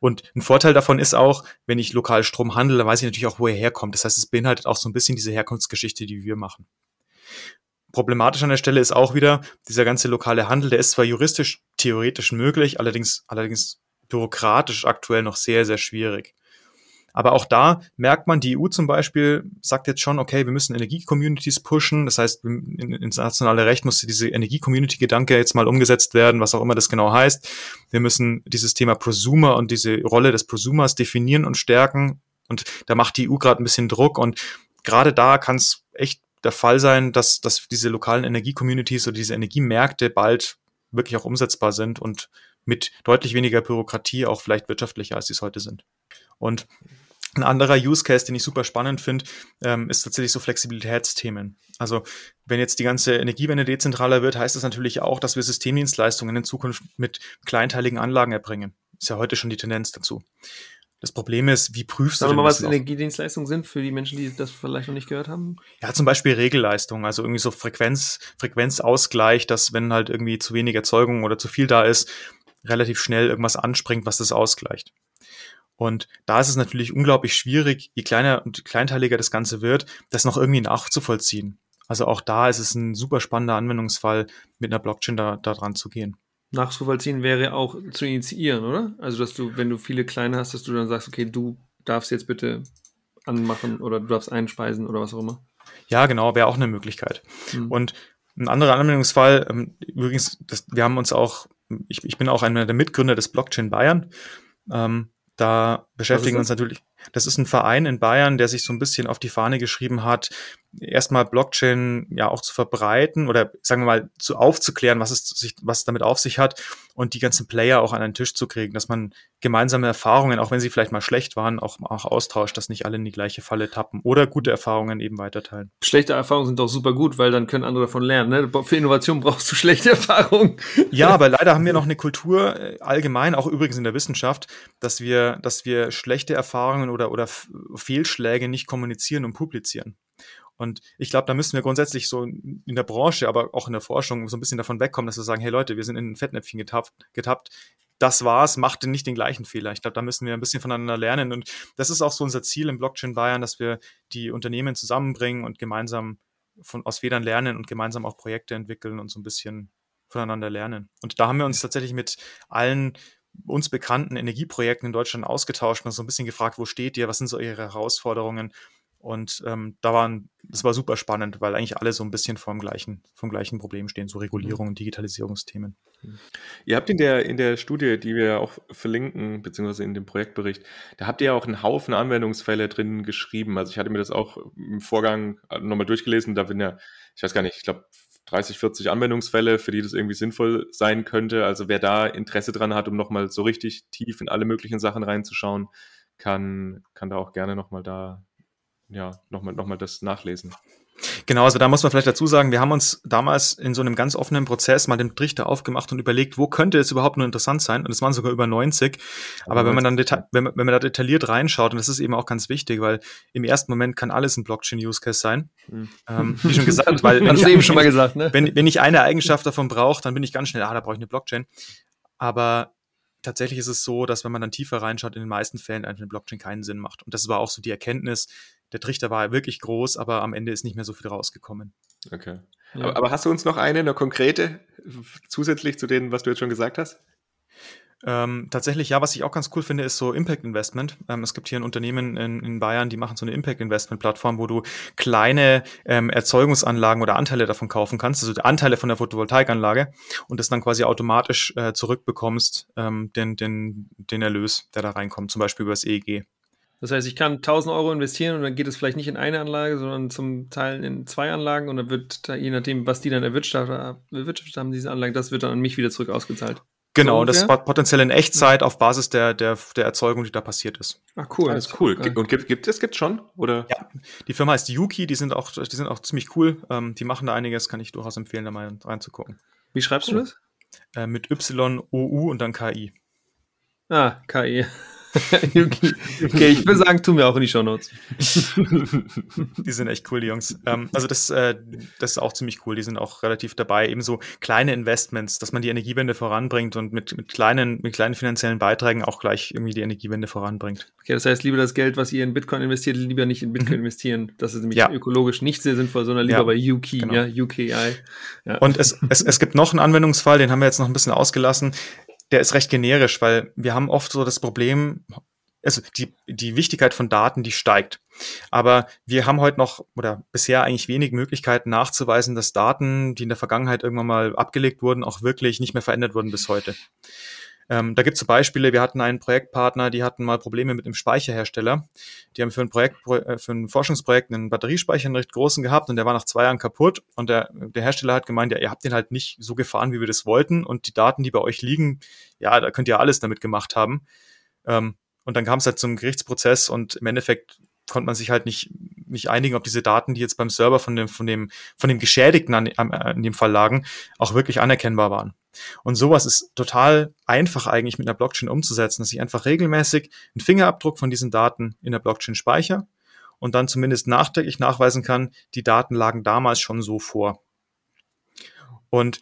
Und ein Vorteil davon ist auch, wenn ich lokal Strom handle, dann weiß ich natürlich auch, wo er herkommt. Das heißt, es beinhaltet auch so ein bisschen diese Herkunftsgeschichte, die wir machen. Problematisch an der Stelle ist auch wieder, dieser ganze lokale Handel, der ist zwar juristisch theoretisch möglich, allerdings, allerdings bürokratisch aktuell noch sehr, sehr schwierig. Aber auch da merkt man, die EU zum Beispiel sagt jetzt schon, okay, wir müssen Energie-Communities pushen. Das heißt, ins nationale Recht muss diese Energie-Community-Gedanke jetzt mal umgesetzt werden, was auch immer das genau heißt. Wir müssen dieses Thema Prosumer und diese Rolle des Prosumers definieren und stärken. Und da macht die EU gerade ein bisschen Druck. Und gerade da kann es echt der Fall sein, dass, dass diese lokalen Energie-Communities oder diese Energiemärkte bald wirklich auch umsetzbar sind und mit deutlich weniger Bürokratie auch vielleicht wirtschaftlicher, als sie es heute sind. Und ein anderer Use Case, den ich super spannend finde, ähm, ist tatsächlich so Flexibilitätsthemen. Also wenn jetzt die ganze Energiewende dezentraler wird, heißt das natürlich auch, dass wir Systemdienstleistungen in Zukunft mit kleinteiligen Anlagen erbringen. Ist ja heute schon die Tendenz dazu. Das Problem ist, wie prüfst Sag du mal, was Energiedienstleistungen sind für die Menschen, die das vielleicht noch nicht gehört haben? Ja, zum Beispiel Regelleistung, also irgendwie so Frequenz, Frequenzausgleich, dass wenn halt irgendwie zu wenig Erzeugung oder zu viel da ist, relativ schnell irgendwas anspringt, was das ausgleicht. Und da ist es natürlich unglaublich schwierig, je kleiner und kleinteiliger das Ganze wird, das noch irgendwie nachzuvollziehen. Also auch da ist es ein super spannender Anwendungsfall, mit einer Blockchain da, da dran zu gehen nachzuvollziehen wäre auch zu initiieren, oder? Also, dass du, wenn du viele kleine hast, dass du dann sagst, okay, du darfst jetzt bitte anmachen oder du darfst einspeisen oder was auch immer. Ja, genau, wäre auch eine Möglichkeit. Mhm. Und ein anderer Anwendungsfall, ähm, übrigens, das, wir haben uns auch, ich, ich bin auch einer der Mitgründer des Blockchain Bayern. Ähm, da beschäftigen wir uns natürlich, das ist ein Verein in Bayern, der sich so ein bisschen auf die Fahne geschrieben hat, erstmal Blockchain ja auch zu verbreiten oder sagen wir mal zu aufzuklären, was es sich, was damit auf sich hat und die ganzen Player auch an einen Tisch zu kriegen, dass man gemeinsame Erfahrungen, auch wenn sie vielleicht mal schlecht waren, auch, auch austauscht, dass nicht alle in die gleiche Falle tappen oder gute Erfahrungen eben weiterteilen. Schlechte Erfahrungen sind doch super gut, weil dann können andere davon lernen. Ne? Für Innovation brauchst du schlechte *laughs* Erfahrungen. Ja, aber leider haben wir noch eine Kultur äh, allgemein, auch übrigens in der Wissenschaft, dass wir, dass wir schlechte Erfahrungen oder, oder Fehlschläge nicht kommunizieren und publizieren. Und ich glaube, da müssen wir grundsätzlich so in der Branche, aber auch in der Forschung so ein bisschen davon wegkommen, dass wir sagen, hey Leute, wir sind in ein Fettnäpfchen getappt, getappt. Das war's, macht nicht den gleichen Fehler. Ich glaube, da müssen wir ein bisschen voneinander lernen. Und das ist auch so unser Ziel im Blockchain Bayern, dass wir die Unternehmen zusammenbringen und gemeinsam von, aus Federn lernen und gemeinsam auch Projekte entwickeln und so ein bisschen voneinander lernen. Und da haben wir uns tatsächlich mit allen uns bekannten Energieprojekten in Deutschland ausgetauscht und so ein bisschen gefragt, wo steht ihr, was sind so ihre Herausforderungen und ähm, da waren, das war super spannend, weil eigentlich alle so ein bisschen vom gleichen, vom gleichen Problem stehen, so Regulierung und Digitalisierungsthemen. Mhm. Ihr habt in der, in der Studie, die wir auch verlinken, beziehungsweise in dem Projektbericht, da habt ihr ja auch einen Haufen Anwendungsfälle drin geschrieben. Also ich hatte mir das auch im Vorgang nochmal durchgelesen, da bin ja, ich weiß gar nicht, ich glaube 30, 40 Anwendungsfälle, für die das irgendwie sinnvoll sein könnte. Also wer da Interesse dran hat, um nochmal so richtig tief in alle möglichen Sachen reinzuschauen, kann, kann da auch gerne nochmal da ja, nochmal noch mal das nachlesen. Genau, also da muss man vielleicht dazu sagen, wir haben uns damals in so einem ganz offenen Prozess mal den Trichter aufgemacht und überlegt, wo könnte es überhaupt nur interessant sein? Und es waren sogar über 90. Aber, Aber wenn man dann wenn, man, wenn man da detailliert reinschaut, und das ist eben auch ganz wichtig, weil im ersten Moment kann alles ein Blockchain-Use-Case sein. Mhm. Ähm, wie schon gesagt, weil *laughs* wenn ich, eben schon mal gesagt, ne? wenn, wenn ich eine Eigenschaft davon brauche, dann bin ich ganz schnell, ah, da brauche ich eine Blockchain. Aber tatsächlich ist es so, dass wenn man dann tiefer reinschaut, in den meisten Fällen eine Blockchain keinen Sinn macht. Und das war auch so die Erkenntnis, der Trichter war wirklich groß, aber am Ende ist nicht mehr so viel rausgekommen. Okay. Ja. Aber, aber, hast du uns noch eine, eine konkrete, zusätzlich zu denen, was du jetzt schon gesagt hast? Ähm, tatsächlich, ja, was ich auch ganz cool finde, ist so Impact Investment. Ähm, es gibt hier ein Unternehmen in, in, Bayern, die machen so eine Impact Investment Plattform, wo du kleine ähm, Erzeugungsanlagen oder Anteile davon kaufen kannst, also Anteile von der Photovoltaikanlage und das dann quasi automatisch äh, zurückbekommst, ähm, den, den, den Erlös, der da reinkommt, zum Beispiel über das EEG. Das heißt, ich kann 1000 Euro investieren und dann geht es vielleicht nicht in eine Anlage, sondern zum Teil in zwei Anlagen und dann wird, je nachdem, was die dann erwirtschaftet haben, diese Anlagen, das wird dann an mich wieder zurück ausgezahlt. Genau, so das potenziell in Echtzeit auf Basis der, der, der Erzeugung, die da passiert ist. Ach cool. Das ist cool. Geil. Und gibt, gibt es gibt schon? Oder? Ja, die Firma heißt Yuki, die sind auch, die sind auch ziemlich cool. Ähm, die machen da einiges, kann ich durchaus empfehlen, da mal reinzugucken. Wie schreibst cool. du das? Äh, mit Y, O, U und dann KI. Ah, KI. *laughs* okay, ich würde sagen, tun wir auch in die Show Notes. die sind echt cool, die Jungs. Ähm, also das, äh, das ist auch ziemlich cool. Die sind auch relativ dabei. Ebenso kleine Investments, dass man die Energiewende voranbringt und mit, mit, kleinen, mit kleinen finanziellen Beiträgen auch gleich irgendwie die Energiewende voranbringt. Okay, das heißt, lieber das Geld, was ihr in Bitcoin investiert, lieber nicht in Bitcoin mhm. investieren. Das ist nämlich ja. ökologisch nicht sehr sinnvoll, sondern lieber ja, bei UKI, genau. ja, UKI. Ja. Und es, es, es gibt noch einen Anwendungsfall, den haben wir jetzt noch ein bisschen ausgelassen der ist recht generisch, weil wir haben oft so das Problem, also die, die Wichtigkeit von Daten, die steigt. Aber wir haben heute noch oder bisher eigentlich wenig Möglichkeiten nachzuweisen, dass Daten, die in der Vergangenheit irgendwann mal abgelegt wurden, auch wirklich nicht mehr verändert wurden bis heute. Ähm, da gibt es so Beispiele, wir hatten einen Projektpartner, die hatten mal Probleme mit einem Speicherhersteller. Die haben für ein Projekt, äh, für ein Forschungsprojekt einen Batteriespeicher, einen recht großen gehabt und der war nach zwei Jahren kaputt und der, der Hersteller hat gemeint, ja, ihr habt den halt nicht so gefahren, wie wir das wollten und die Daten, die bei euch liegen, ja, da könnt ihr alles damit gemacht haben. Ähm, und dann kam es halt zum Gerichtsprozess und im Endeffekt konnte man sich halt nicht, nicht einigen, ob diese Daten, die jetzt beim Server von dem, von dem, von dem Geschädigten an, an, in dem Fall lagen, auch wirklich anerkennbar waren. Und sowas ist total einfach eigentlich mit einer Blockchain umzusetzen, dass ich einfach regelmäßig einen Fingerabdruck von diesen Daten in der Blockchain speichere und dann zumindest nachträglich nachweisen kann, die Daten lagen damals schon so vor. Und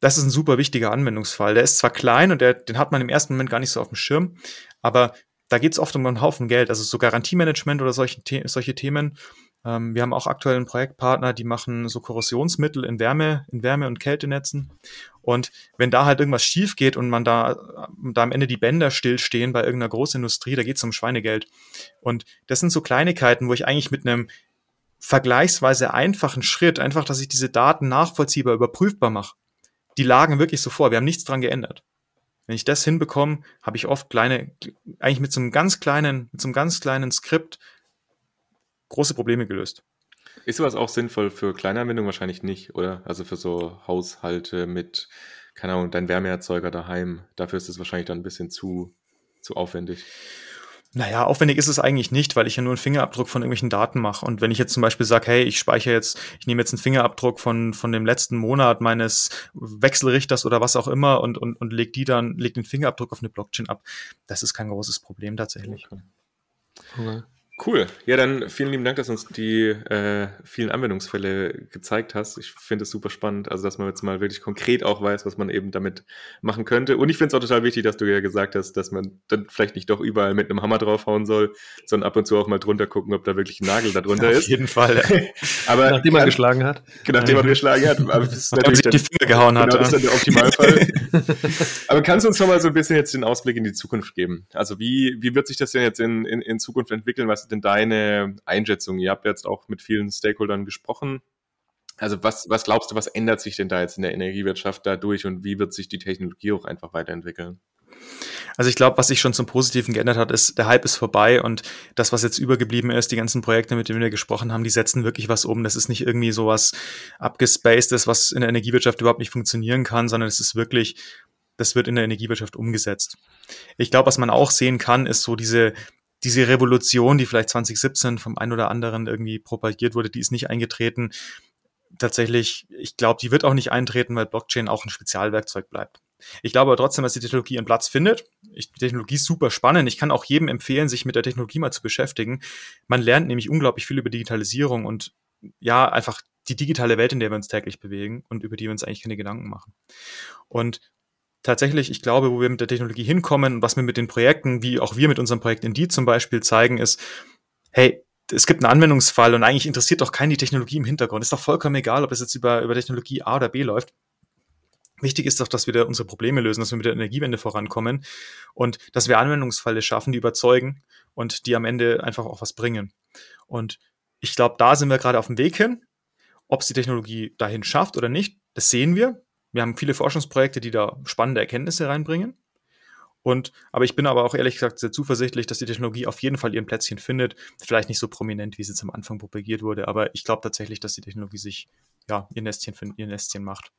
das ist ein super wichtiger Anwendungsfall. Der ist zwar klein und der, den hat man im ersten Moment gar nicht so auf dem Schirm, aber da geht es oft um einen Haufen Geld, also so Garantiemanagement oder solche, solche Themen. Ähm, wir haben auch aktuell einen Projektpartner, die machen so Korrosionsmittel in Wärme, in Wärme- und Kältenetzen. Und wenn da halt irgendwas schief geht und man da, da am Ende die Bänder stillstehen bei irgendeiner Großindustrie, da geht es um Schweinegeld. Und das sind so Kleinigkeiten, wo ich eigentlich mit einem vergleichsweise einfachen Schritt, einfach, dass ich diese Daten nachvollziehbar überprüfbar mache, die lagen wirklich so vor. Wir haben nichts dran geändert. Wenn ich das hinbekomme, habe ich oft kleine, eigentlich mit so einem ganz kleinen, mit so einem ganz kleinen Skript große Probleme gelöst. Ist sowas auch sinnvoll für kleine Anwendungen? Wahrscheinlich nicht, oder? Also für so Haushalte mit, keine Ahnung, dein Wärmeerzeuger daheim. Dafür ist es wahrscheinlich dann ein bisschen zu, zu aufwendig. Naja, aufwendig ist es eigentlich nicht, weil ich ja nur einen Fingerabdruck von irgendwelchen Daten mache. Und wenn ich jetzt zum Beispiel sage, hey, ich speichere jetzt, ich nehme jetzt einen Fingerabdruck von, von dem letzten Monat meines Wechselrichters oder was auch immer und, und, und leg die dann, leg den Fingerabdruck auf eine Blockchain ab, das ist kein großes Problem tatsächlich. Okay. Okay. Cool. Ja, dann vielen lieben Dank, dass du uns die äh, vielen Anwendungsfälle gezeigt hast. Ich finde es super spannend, also dass man jetzt mal wirklich konkret auch weiß, was man eben damit machen könnte. Und ich finde es auch total wichtig, dass du ja gesagt hast, dass man dann vielleicht nicht doch überall mit einem Hammer draufhauen soll, sondern ab und zu auch mal drunter gucken, ob da wirklich ein Nagel da drunter *laughs* ist. Auf jeden Fall. *laughs* aber nachdem man geschlagen hat. Genau, nachdem man geschlagen hat. Aber das ist natürlich dann, die Finger gehauen genau, hat. das ist dann der Optimalfall. *laughs* aber kannst du uns noch mal so ein bisschen jetzt den Ausblick in die Zukunft geben? Also wie, wie wird sich das denn jetzt in, in, in Zukunft entwickeln? Was ist denn deine Einschätzung? Ihr habt jetzt auch mit vielen Stakeholdern gesprochen. Also was, was glaubst du, was ändert sich denn da jetzt in der Energiewirtschaft dadurch und wie wird sich die Technologie auch einfach weiterentwickeln? Also ich glaube, was sich schon zum Positiven geändert hat, ist, der Hype ist vorbei und das, was jetzt übergeblieben ist, die ganzen Projekte, mit denen wir gesprochen haben, die setzen wirklich was um. Das ist nicht irgendwie sowas abgespacedes, was in der Energiewirtschaft überhaupt nicht funktionieren kann, sondern es ist wirklich, das wird in der Energiewirtschaft umgesetzt. Ich glaube, was man auch sehen kann, ist so diese, diese Revolution, die vielleicht 2017 vom einen oder anderen irgendwie propagiert wurde, die ist nicht eingetreten. Tatsächlich, ich glaube, die wird auch nicht eintreten, weil Blockchain auch ein Spezialwerkzeug bleibt. Ich glaube aber trotzdem, dass die Technologie einen Platz findet. Ich, die Technologie ist super spannend. Ich kann auch jedem empfehlen, sich mit der Technologie mal zu beschäftigen. Man lernt nämlich unglaublich viel über Digitalisierung und ja, einfach die digitale Welt, in der wir uns täglich bewegen und über die wir uns eigentlich keine Gedanken machen. Und tatsächlich, ich glaube, wo wir mit der Technologie hinkommen und was wir mit den Projekten, wie auch wir mit unserem Projekt Indeed zum Beispiel zeigen, ist, hey, es gibt einen Anwendungsfall und eigentlich interessiert doch keinen die Technologie im Hintergrund. Ist doch vollkommen egal, ob es jetzt über, über Technologie A oder B läuft. Wichtig ist doch, dass wir da unsere Probleme lösen, dass wir mit der Energiewende vorankommen und dass wir Anwendungsfälle schaffen, die überzeugen und die am Ende einfach auch was bringen. Und ich glaube, da sind wir gerade auf dem Weg hin. Ob es die Technologie dahin schafft oder nicht, das sehen wir. Wir haben viele Forschungsprojekte, die da spannende Erkenntnisse reinbringen. Und, aber ich bin aber auch ehrlich gesagt sehr zuversichtlich, dass die Technologie auf jeden Fall ihren Plätzchen findet. Vielleicht nicht so prominent, wie es jetzt am Anfang propagiert wurde, aber ich glaube tatsächlich, dass die Technologie sich, ja, ihr Nestchen, ihr Nestchen macht.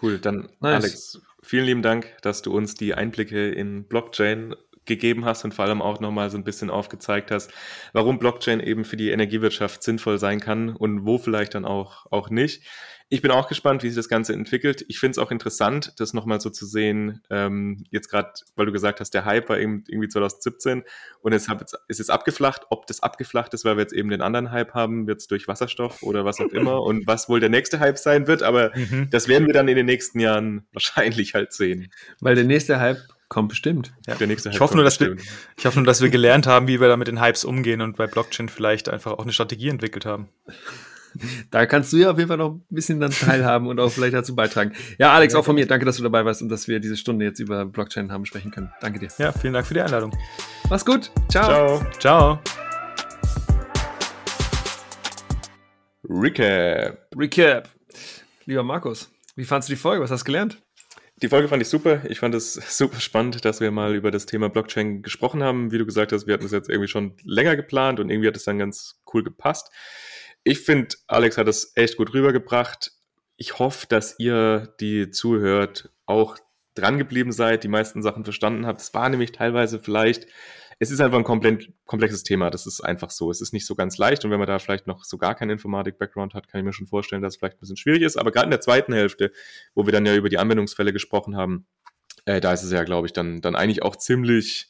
Cool, dann nice. Alex, vielen lieben Dank, dass du uns die Einblicke in Blockchain gegeben hast und vor allem auch nochmal so ein bisschen aufgezeigt hast, warum Blockchain eben für die Energiewirtschaft sinnvoll sein kann und wo vielleicht dann auch, auch nicht. Ich bin auch gespannt, wie sich das Ganze entwickelt. Ich finde es auch interessant, das nochmal so zu sehen, ähm, jetzt gerade, weil du gesagt hast, der Hype war eben irgendwie 2017 und es ist jetzt abgeflacht. Ob das abgeflacht ist, weil wir jetzt eben den anderen Hype haben, wird es durch Wasserstoff oder was auch immer und was wohl der nächste Hype sein wird, aber mhm. das werden wir dann in den nächsten Jahren wahrscheinlich halt sehen. Weil der nächste Hype Kommt bestimmt. Ja. Der nächste ich, hoffe nur, dass wir, ich hoffe nur, dass wir gelernt haben, wie wir da mit den Hypes umgehen und bei Blockchain vielleicht einfach auch eine Strategie entwickelt haben. Da kannst du ja auf jeden Fall noch ein bisschen dann teilhaben und auch vielleicht dazu beitragen. Ja, Alex, auch von mir, danke, dass du dabei warst und dass wir diese Stunde jetzt über Blockchain haben sprechen können. Danke dir. Ja, vielen Dank für die Einladung. Mach's gut. Ciao. Ciao. Ciao. Recap. Recap. Lieber Markus, wie fandest du die Folge? Was hast du gelernt? Die Folge fand ich super. Ich fand es *laughs* super spannend, dass wir mal über das Thema Blockchain gesprochen haben. Wie du gesagt hast, wir hatten es jetzt irgendwie schon länger geplant und irgendwie hat es dann ganz cool gepasst. Ich finde, Alex hat es echt gut rübergebracht. Ich hoffe, dass ihr, die zuhört, auch dran geblieben seid, die meisten Sachen verstanden habt. Es war nämlich teilweise vielleicht es ist einfach ein komplexes Thema. Das ist einfach so. Es ist nicht so ganz leicht. Und wenn man da vielleicht noch so gar keinen Informatik-Background hat, kann ich mir schon vorstellen, dass es vielleicht ein bisschen schwierig ist. Aber gerade in der zweiten Hälfte, wo wir dann ja über die Anwendungsfälle gesprochen haben, äh, da ist es ja, glaube ich, dann, dann eigentlich auch ziemlich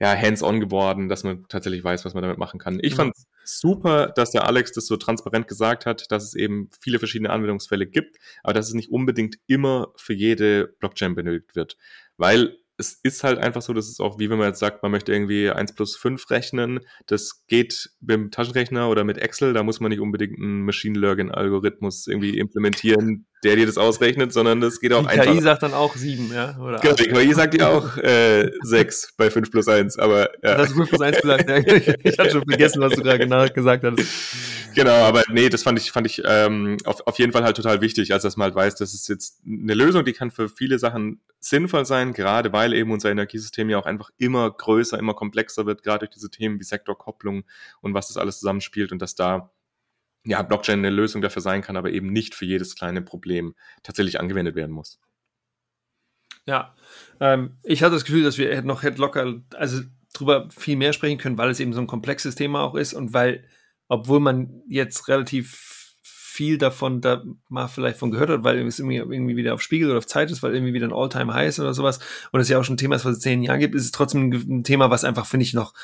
ja, hands-on geworden, dass man tatsächlich weiß, was man damit machen kann. Ich fand super, dass der Alex das so transparent gesagt hat, dass es eben viele verschiedene Anwendungsfälle gibt, aber dass es nicht unbedingt immer für jede Blockchain benötigt wird. Weil es ist halt einfach so, dass es auch, wie wenn man jetzt sagt, man möchte irgendwie 1 plus 5 rechnen, das geht mit dem Taschenrechner oder mit Excel, da muss man nicht unbedingt einen Machine Learning-Algorithmus irgendwie implementieren, der dir das ausrechnet, sondern das geht auch die einfach. Die KI sagt dann auch 7, ja? Oder genau, die KI sagt ja auch äh, 6 bei 5 plus 1, aber ja. Das hast 5 plus 1 gesagt, ja. *laughs* Ich hatte schon vergessen, was du gerade genau gesagt hast. Genau, aber nee, das fand ich, fand ich ähm, auf, auf jeden Fall halt total wichtig, als dass man halt weiß, das ist jetzt eine Lösung, die kann für viele Sachen sinnvoll sein, gerade weil eben unser Energiesystem ja auch einfach immer größer, immer komplexer wird, gerade durch diese Themen wie Sektorkopplung und was das alles zusammenspielt und dass da ja, Blockchain eine Lösung dafür sein kann, aber eben nicht für jedes kleine Problem tatsächlich angewendet werden muss. Ja, ähm, ich hatte das Gefühl, dass wir noch hätten locker, also drüber viel mehr sprechen können, weil es eben so ein komplexes Thema auch ist und weil obwohl man jetzt relativ viel davon da mal vielleicht von gehört hat, weil es irgendwie, wieder auf Spiegel oder auf Zeit ist, weil irgendwie wieder ein Alltime high ist oder sowas und es ja auch schon ein Thema ist, was es zehn Jahren gibt, ist es trotzdem ein Thema, was einfach, finde ich, noch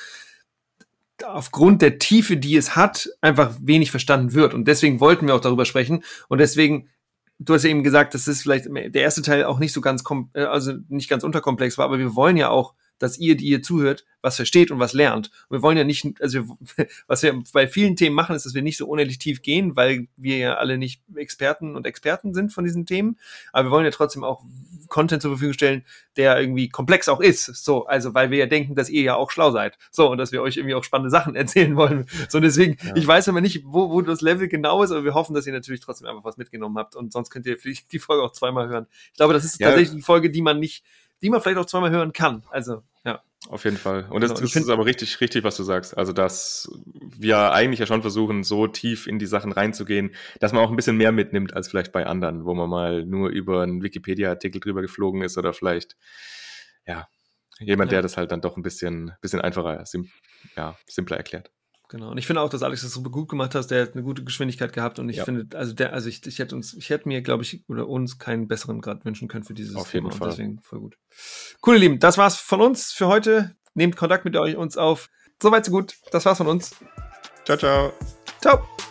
aufgrund der Tiefe, die es hat, einfach wenig verstanden wird. Und deswegen wollten wir auch darüber sprechen. Und deswegen, du hast ja eben gesagt, dass es vielleicht der erste Teil auch nicht so ganz, äh, also nicht ganz unterkomplex war, aber wir wollen ja auch dass ihr, die ihr zuhört, was versteht und was lernt. Und wir wollen ja nicht, also *laughs* was wir bei vielen Themen machen, ist, dass wir nicht so unendlich tief gehen, weil wir ja alle nicht Experten und Experten sind von diesen Themen. Aber wir wollen ja trotzdem auch Content zur Verfügung stellen, der irgendwie komplex auch ist. So, also weil wir ja denken, dass ihr ja auch schlau seid. So, und dass wir euch irgendwie auch spannende Sachen *laughs* erzählen wollen. So, deswegen, ja. ich weiß aber nicht, wo, wo das Level genau ist, aber wir hoffen, dass ihr natürlich trotzdem einfach was mitgenommen habt. Und sonst könnt ihr die Folge auch zweimal hören. Ich glaube, das ist ja. tatsächlich die Folge, die man nicht die man vielleicht auch zweimal hören kann. Also, ja. Auf jeden Fall. Und das, genau. das ist aber richtig, richtig, was du sagst. Also, dass wir eigentlich ja schon versuchen, so tief in die Sachen reinzugehen, dass man auch ein bisschen mehr mitnimmt als vielleicht bei anderen, wo man mal nur über einen Wikipedia-Artikel drüber geflogen ist oder vielleicht, ja, jemand, ja. der das halt dann doch ein bisschen, bisschen einfacher, sim ja, simpler erklärt. Genau. Und ich finde auch, dass Alex das super gut gemacht hat. Der hat eine gute Geschwindigkeit gehabt und ich ja. finde, also der, also ich, ich hätte uns, ich hätte mir, glaube ich, oder uns keinen besseren Grad wünschen können für dieses Auf Thema. Jeden Fall. Und deswegen voll gut. Cool, ihr Lieben. Das war's von uns für heute. Nehmt Kontakt mit euch uns auf. Soweit so gut. Das war's von uns. Ciao, ciao. Ciao.